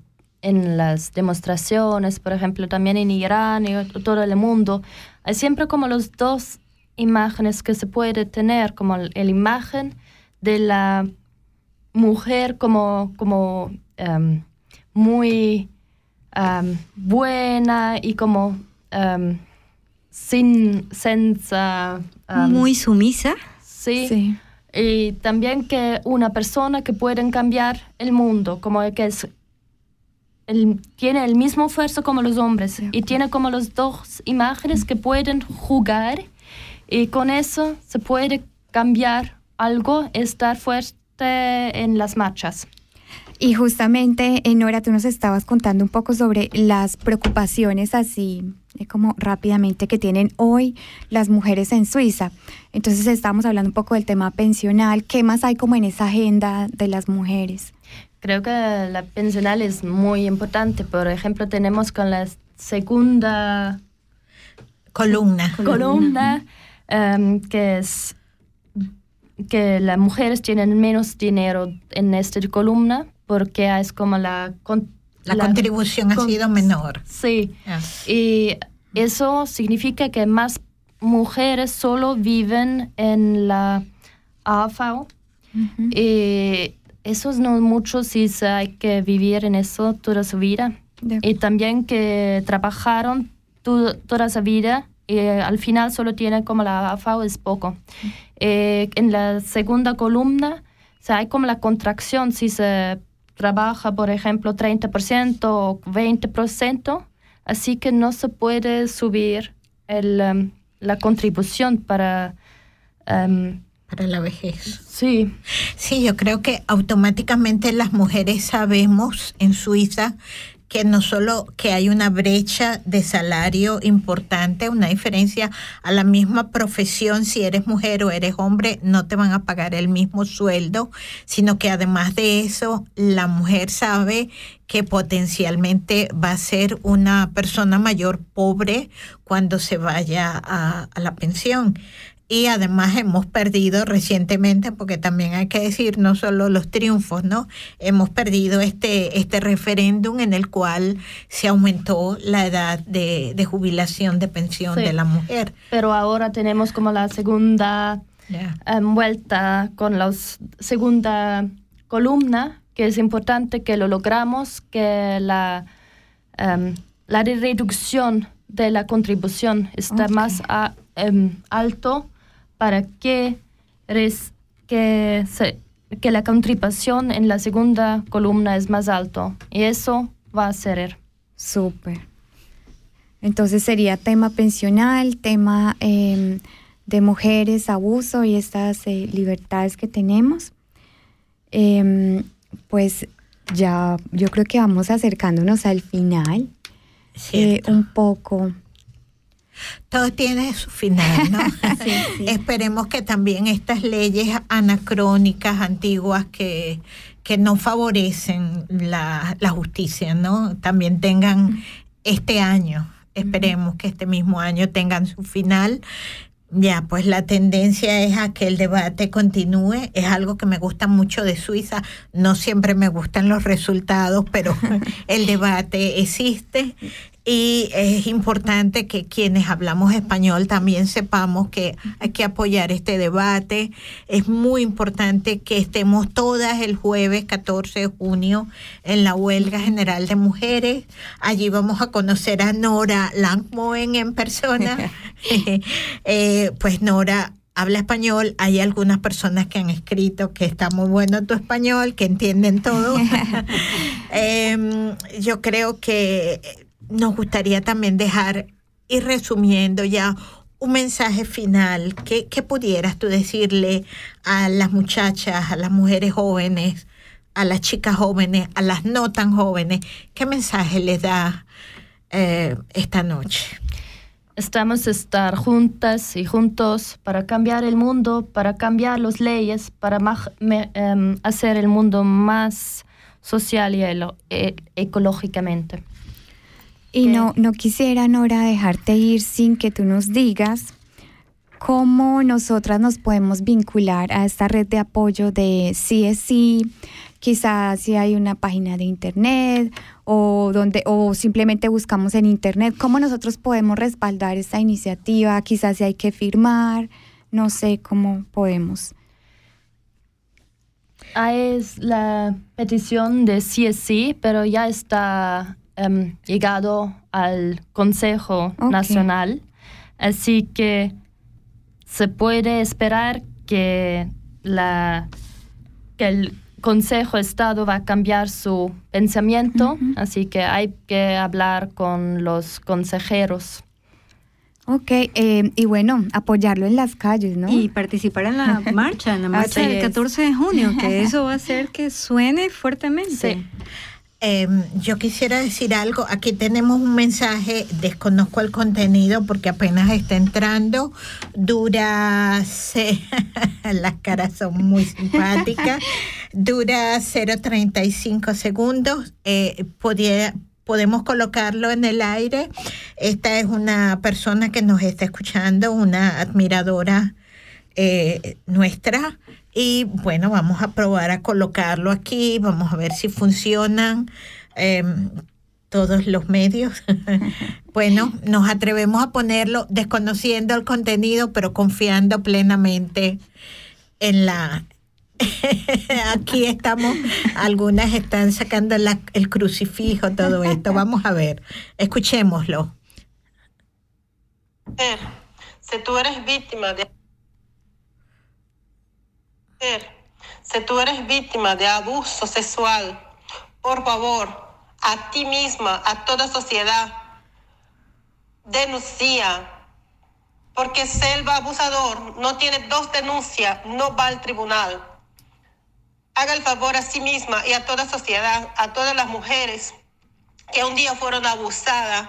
en las demostraciones, por ejemplo, también en Irán y todo el mundo, hay siempre como los dos imágenes que se puede tener, como la imagen de la mujer como, como em, muy em, buena y como em, sin sensa. em, Muy sumisa. sí. Sí. Y también que una persona que puede cambiar el mundo, como que es, el- tiene el mismo esfuerzo como los hombres y tiene como las dos imágenes que pueden jugar y con eso se puede cambiar algo, estar fuerte en las marchas. Y justamente, eh, Nora, tú nos estabas contando un poco sobre las preocupaciones así, eh, como rápidamente, que tienen hoy las mujeres en Suiza. Entonces estábamos hablando un poco del tema pensional. ¿Qué más hay como en esa agenda de las mujeres? Creo que la pensional es muy importante. Por ejemplo, tenemos con la segunda Columna. columna, em, que es que las mujeres tienen menos dinero en esta columna porque es como la... con- La, contribución ha sido menor. Sí, Ah. y eso significa que más mujeres solo viven en la AFAO. Y eso no es mucho si se hay que vivir en eso toda su vida. Y también que trabajaron tu- toda su vida y eh, al final solo tienen como la AFAO es poco. Eh, en la segunda columna o sea, hay como la contracción si se trabaja, por ejemplo, 30% o 20%, así que no se puede subir el, em, la contribución para... em, Para la vejez. sí, Sí, yo creo que automáticamente las mujeres sabemos en Suiza que no solo que hay una brecha de salario importante, una diferencia a la misma profesión, si eres mujer o eres hombre, no te van a pagar el mismo sueldo, sino que además de eso, la mujer sabe que potencialmente va a ser una persona mayor pobre cuando se vaya a, a la pensión. Y además hemos perdido recientemente, porque también hay que decir no solo los triunfos, ¿no? Hemos perdido este, este referéndum en el cual se aumentó la edad de, de jubilación de pensión Sí. de la mujer. pero ahora tenemos como la segunda em, vuelta con la segunda columna, que es importante que lo logramos, que la, em, la reducción de la contribución está más a- em, alto para que, res- que, se- que la contribución en la segunda columna es más alto. Y eso va a ser. Súper. Entonces sería tema pensional, tema em, de mujeres, abuso y estas eh, libertades que tenemos. Em, pues ya yo creo que vamos acercándonos al final. Eh, un poco. Todo tiene su final, ¿no? Esperemos que también estas leyes anacrónicas, antiguas, que, que no favorecen la, la justicia, ¿no? También tengan este año, esperemos que este mismo año tengan su final, Ya, pues la tendencia es a que el debate continúe. Es algo que me gusta mucho de Suiza. No siempre me gustan los resultados, pero el debate existe. Y es importante que quienes hablamos español también sepamos que hay que apoyar este debate. Es muy importante que estemos todas el jueves 14 de junio en la huelga general de mujeres. Allí vamos a conocer a Nora Langmoen en persona. Eh, pues Nora habla español. Hay algunas personas que han escrito que está muy bueno tu español, que entienden todo. Em, yo creo que nos gustaría también dejar, ir resumiendo ya, un mensaje final. ¿Qué, qué pudieras tú decirle a las muchachas, a las mujeres jóvenes, a las chicas jóvenes, a las no tan jóvenes? ¿Qué mensaje les da eh, esta noche? Estamos a estar juntas y juntos para cambiar el mundo, para cambiar las leyes, para me- em, hacer el mundo más social y e- ecológicamente. Y no, no quisiera, Nora, dejarte ir sin que tú nos digas cómo nosotras nos podemos vincular a esta red de apoyo de CSI, quizás si hay una página de internet o donde o simplemente buscamos en internet. Cómo nosotros podemos respaldar esta iniciativa, quizás si hay que firmar, no sé cómo podemos. Ah, es la petición de CSC, pero ya está em, llegado al Consejo. Nacional, así que se puede esperar que, la, que el Consejo de Estado va a cambiar su pensamiento, así que hay que hablar con los consejeros. Ok, eh, y bueno, apoyarlo en las calles, ¿no? Y participar en la marcha, en la marcha Así del es. 14 de junio, que eso va a hacer que suene fuertemente. Sí. Eh, yo quisiera decir algo. Aquí tenemos un mensaje, desconozco el contenido porque apenas está entrando. Dura, se- las caras son muy simpáticas. Dura 0.35 segundos. Eh, podía- podemos colocarlo en el aire. Esta es una persona que nos está escuchando, una admiradora eh, nuestra. Y bueno, vamos a probar a colocarlo aquí, vamos a ver si funcionan em, todos los medios. bueno, nos atrevemos a ponerlo desconociendo el contenido, pero confiando plenamente en la... Aquí estamos, algunas están sacando la- el crucifijo, todo esto. Vamos a ver, escuchémoslo. Mujer, si tú eres víctima de si tú eres víctima de abuso sexual, por favor, a ti misma, a toda sociedad, denuncia. Porque el abusador no tiene dos denuncias, no va al tribunal. Haga el favor a sí misma y a toda sociedad, a todas las mujeres que un día fueron abusadas,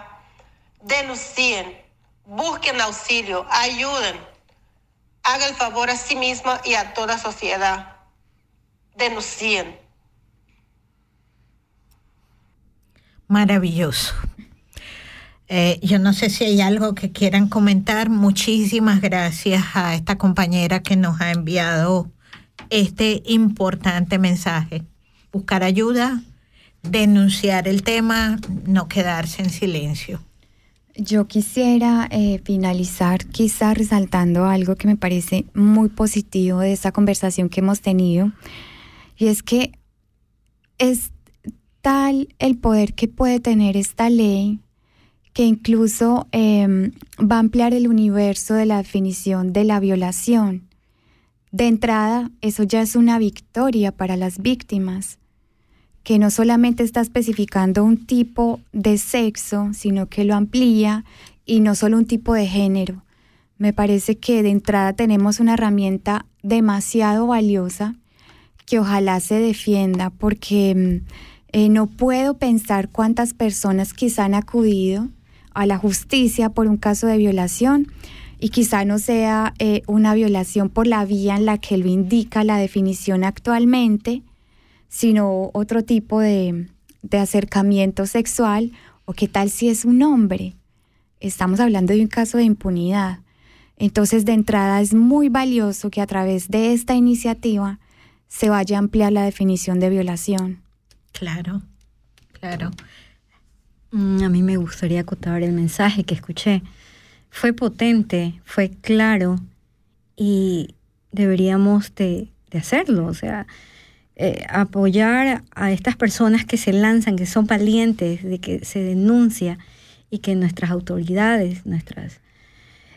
denuncien, busquen auxilio, ayuden. Haga el favor a sí misma y a toda sociedad. Denuncien. Maravilloso. Eh, yo no sé si hay algo que quieran comentar. Muchísimas gracias a esta compañera que nos ha enviado este importante mensaje. Buscar ayuda, denunciar el tema, no quedarse en silencio. Yo quisiera eh, finalizar quizá resaltando algo que me parece muy positivo de esta conversación que hemos tenido, y es que es tal el poder que puede tener esta ley que incluso eh, va a ampliar el universo de la definición de la violación. De entrada, eso ya es una victoria para las víctimas que no solamente está especificando un tipo de sexo, sino que lo amplía y no solo un tipo de género. Me parece que de entrada tenemos una herramienta demasiado valiosa que ojalá se defienda porque mm, eh, no puedo pensar cuántas personas quizá han acudido a la justicia por un caso de violación y quizá no sea eh, una violación por la vía en la que lo indica la definición actualmente, sino otro tipo de, de acercamiento sexual o qué tal si es un hombre. Estamos hablando de un caso de impunidad. Entonces, de entrada es muy valioso que a través de esta iniciativa se vaya a ampliar la definición de violación. Claro, claro. Mm, A mí me gustaría acotar el mensaje que escuché. Fue potente, fue claro y deberíamos de, de hacerlo. O sea, eh, apoyar a estas personas que se lanzan, que son valientes, de que se denuncia y que nuestras autoridades, nuestras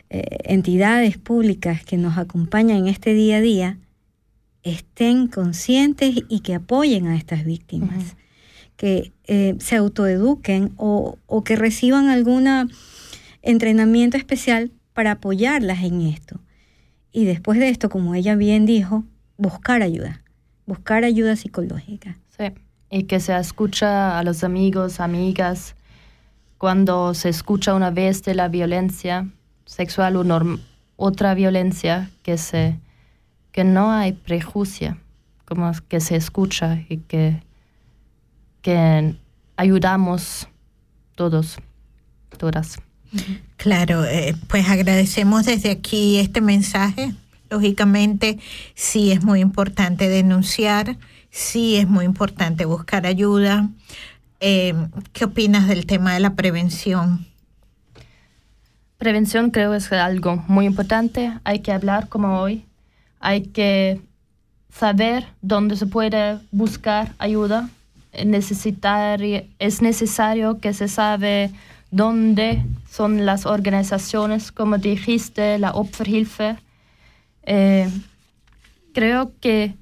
eh, entidades públicas que nos acompañan en este día a día estén conscientes y que apoyen a estas víctimas, que eh, se autoeduquen o, o que reciban algún entrenamiento especial para apoyarlas en esto. Y después de esto, como ella bien dijo, buscar ayuda, buscar ayuda psicológica. Sí. Y que se escucha a los amigos, amigas, cuando se escucha una vez de la violencia sexual o norm- otra violencia, que, se, que no hay prejuicio, como que se escucha y que, que ayudamos todos, todas. Claro, eh, pues agradecemos desde aquí este mensaje. Lógicamente, sí es muy importante denunciar, sí es muy importante buscar ayuda. Eh, ¿Qué opinas del tema de la prevención? Prevención creo es algo muy importante. Hay que hablar como hoy. Hay que saber dónde se puede buscar ayuda. Necesitar, es necesario que se sabe dónde son las organizaciones, como dijiste, la Opferhilfe. Eh, creo que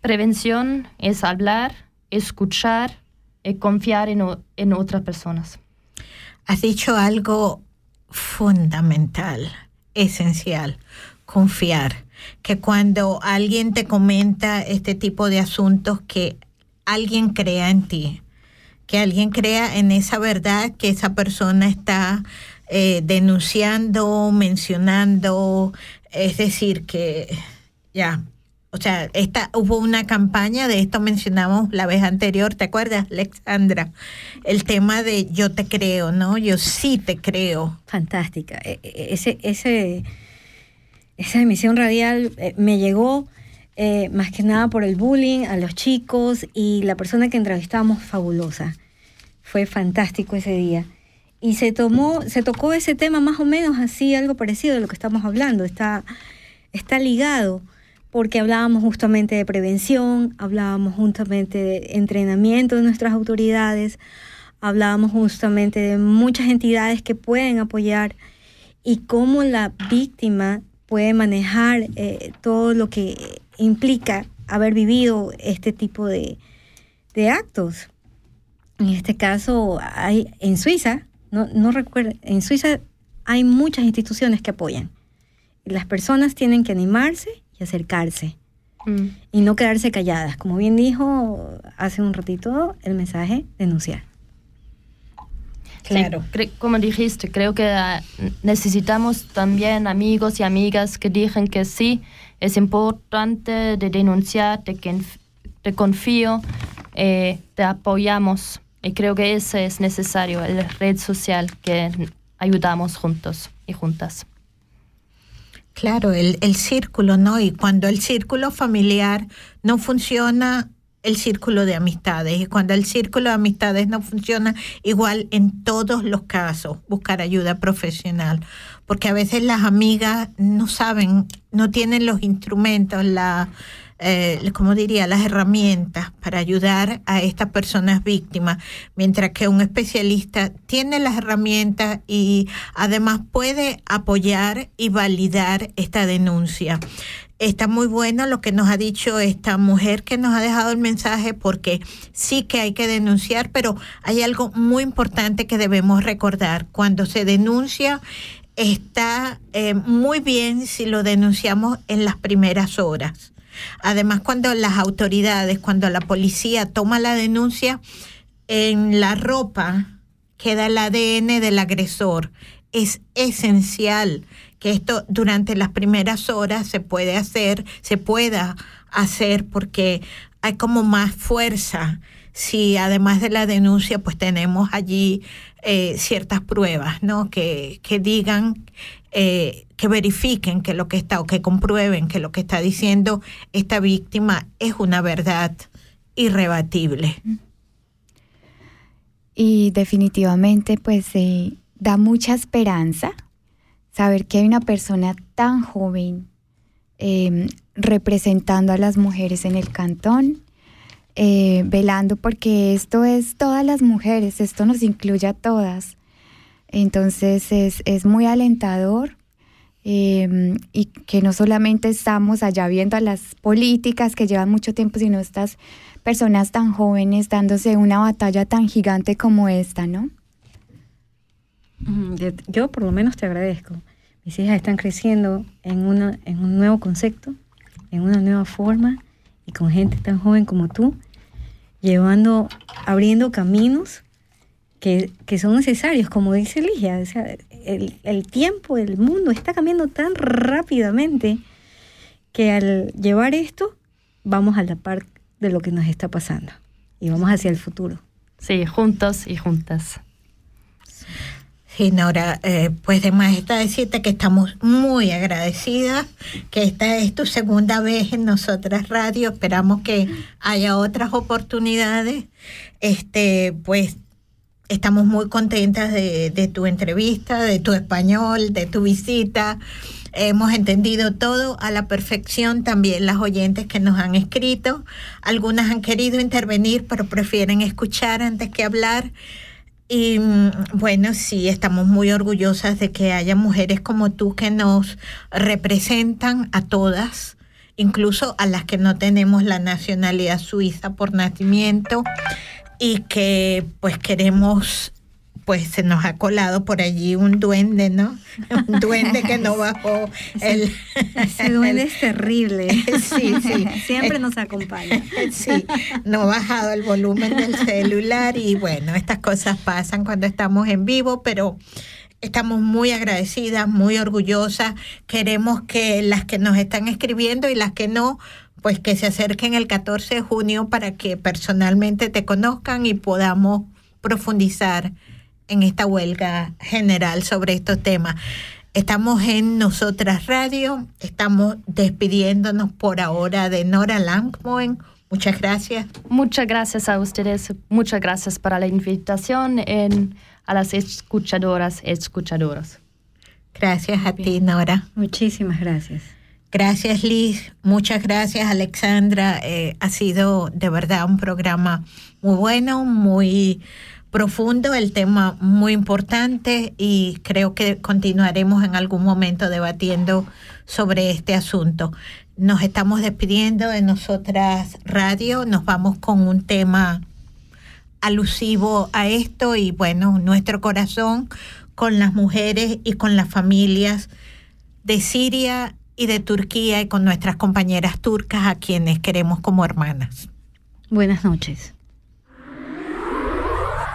prevención es hablar, escuchar y confiar en, en otras personas. Has dicho algo fundamental, esencial, confiar. Que cuando alguien te comenta este tipo de asuntos, que alguien crea en ti, que alguien crea en esa verdad que esa persona está eh, denunciando, mencionando, es decir, que ya, o sea, esta, hubo una campaña de esto mencionamos la vez anterior, ¿te acuerdas, Alexandra? El tema de yo te creo, ¿no? Yo sí te creo. Fantástica. E- e- Ese, ese, esa emisión radial eh, me llegó eh, más que nada por el bullying a los chicos y la persona que entrevistamos fabulosa. Fue fantástico ese día. Y se tomó, se tocó ese tema más o menos así, algo parecido de lo que estamos hablando. Está, está ligado porque hablábamos justamente de prevención, hablábamos justamente de entrenamiento de nuestras autoridades, hablábamos justamente de muchas entidades que pueden apoyar y cómo la víctima puede manejar eh, todo lo que implica haber vivido este tipo de, de actos. En este caso, hay en Suiza, no, no recuerdo, en Suiza hay muchas instituciones que apoyan. Las personas tienen que animarse y acercarse Mm. y no quedarse calladas. Como bien dijo hace un ratito el mensaje, denunciar. Claro. Sí, cre- como dijiste, creo que ah, necesitamos también amigos y amigas que digan que sí, es importante de denunciar, de que te confío, eh, te apoyamos. Y creo que ese es necesario, la red social que ayudamos juntos y juntas. Claro, el, el círculo, ¿no? Y cuando el círculo familiar no funciona, el círculo de amistades. Y cuando el círculo de amistades no funciona, igual en todos los casos, buscar ayuda profesional. Porque a veces las amigas no saben, no tienen los instrumentos, la, eh, como diría, las herramientas para ayudar a estas personas víctimas, mientras que un especialista tiene las herramientas y además puede apoyar y validar esta denuncia. Está muy bueno lo que nos ha dicho esta mujer que nos ha dejado el mensaje porque sí que hay que denunciar, pero hay algo muy importante que debemos recordar. Cuando se denuncia, está eh, muy bien si lo denunciamos en las primeras horas. Además, cuando las autoridades, cuando la policía toma la denuncia, en la ropa queda el ADN del agresor. Es esencial que esto durante las primeras horas se puede hacer, se pueda hacer porque hay como más fuerza si además de la denuncia, pues tenemos allí eh, ciertas pruebas, ¿no? Que, que digan, eh, que verifiquen que lo que está, o que comprueben que lo que está diciendo esta víctima es una verdad irrebatible. Y definitivamente pues eh, da mucha esperanza saber que hay una persona tan joven eh, representando a las mujeres en el cantón, eh, velando porque esto es todas las mujeres, esto nos incluye a todas. Entonces es, es muy alentador eh, y que no solamente estamos allá viendo a las políticas que llevan mucho tiempo, sino estas personas tan jóvenes dándose una batalla tan gigante como esta, ¿no? Mm, yo por lo menos te agradezco. Mis hijas están creciendo en, una, en un nuevo concepto, en una nueva forma y con gente tan joven como tú, llevando, abriendo caminos que, que son necesarios, como dice Ligia. El, el tiempo, el mundo está cambiando tan rápidamente que al llevar esto vamos a la par de lo que nos está pasando y vamos hacia el futuro. Sí, juntos y juntas. Sí, Nora, eh, pues de más está decirte que estamos muy agradecidas, que esta es tu segunda vez en Nosotras Radio, esperamos que haya otras oportunidades. Este, pues estamos muy contentas de, de tu entrevista, de tu español, de tu visita. Hemos entendido todo a la perfección, también las oyentes que nos han escrito. Algunas han querido intervenir, pero prefieren escuchar antes que hablar. Y mm, bueno, sí, estamos muy orgullosas de que haya mujeres como tú que nos representan a todas, incluso a las que no tenemos la nacionalidad suiza por nacimiento y que pues queremos, pues se nos ha colado por allí un duende, ¿no? Un duende que no bajó el... Ese duende es terrible. Sí, sí. Siempre nos acompaña. Sí, no ha bajado el volumen del celular y bueno, estas cosas pasan cuando estamos en vivo, pero estamos muy agradecidas, muy orgullosas. Queremos que las que nos están escribiendo y las que no, pues que se acerquen el 14 de junio para que personalmente te conozcan y podamos profundizar en esta huelga general sobre estos temas. Estamos en Nosotras Radio, estamos despidiéndonos por ahora de Nora Langmoen. Muchas gracias. Muchas gracias a ustedes, muchas gracias para la invitación en, a las escuchadoras, escuchadoras. Gracias a ti, Nora. Muchísimas gracias. Gracias, Liz. Muchas gracias, Alexandra. Eh, ha sido de verdad un programa muy bueno, muy profundo, el tema muy importante y creo que continuaremos en algún momento debatiendo sobre este asunto. Nos estamos despidiendo de nosotras radio, nos vamos con un tema alusivo a esto y bueno, nuestro corazón con las mujeres y con las familias de Siria y de Turquía y con nuestras compañeras turcas a quienes queremos como hermanas. Buenas noches.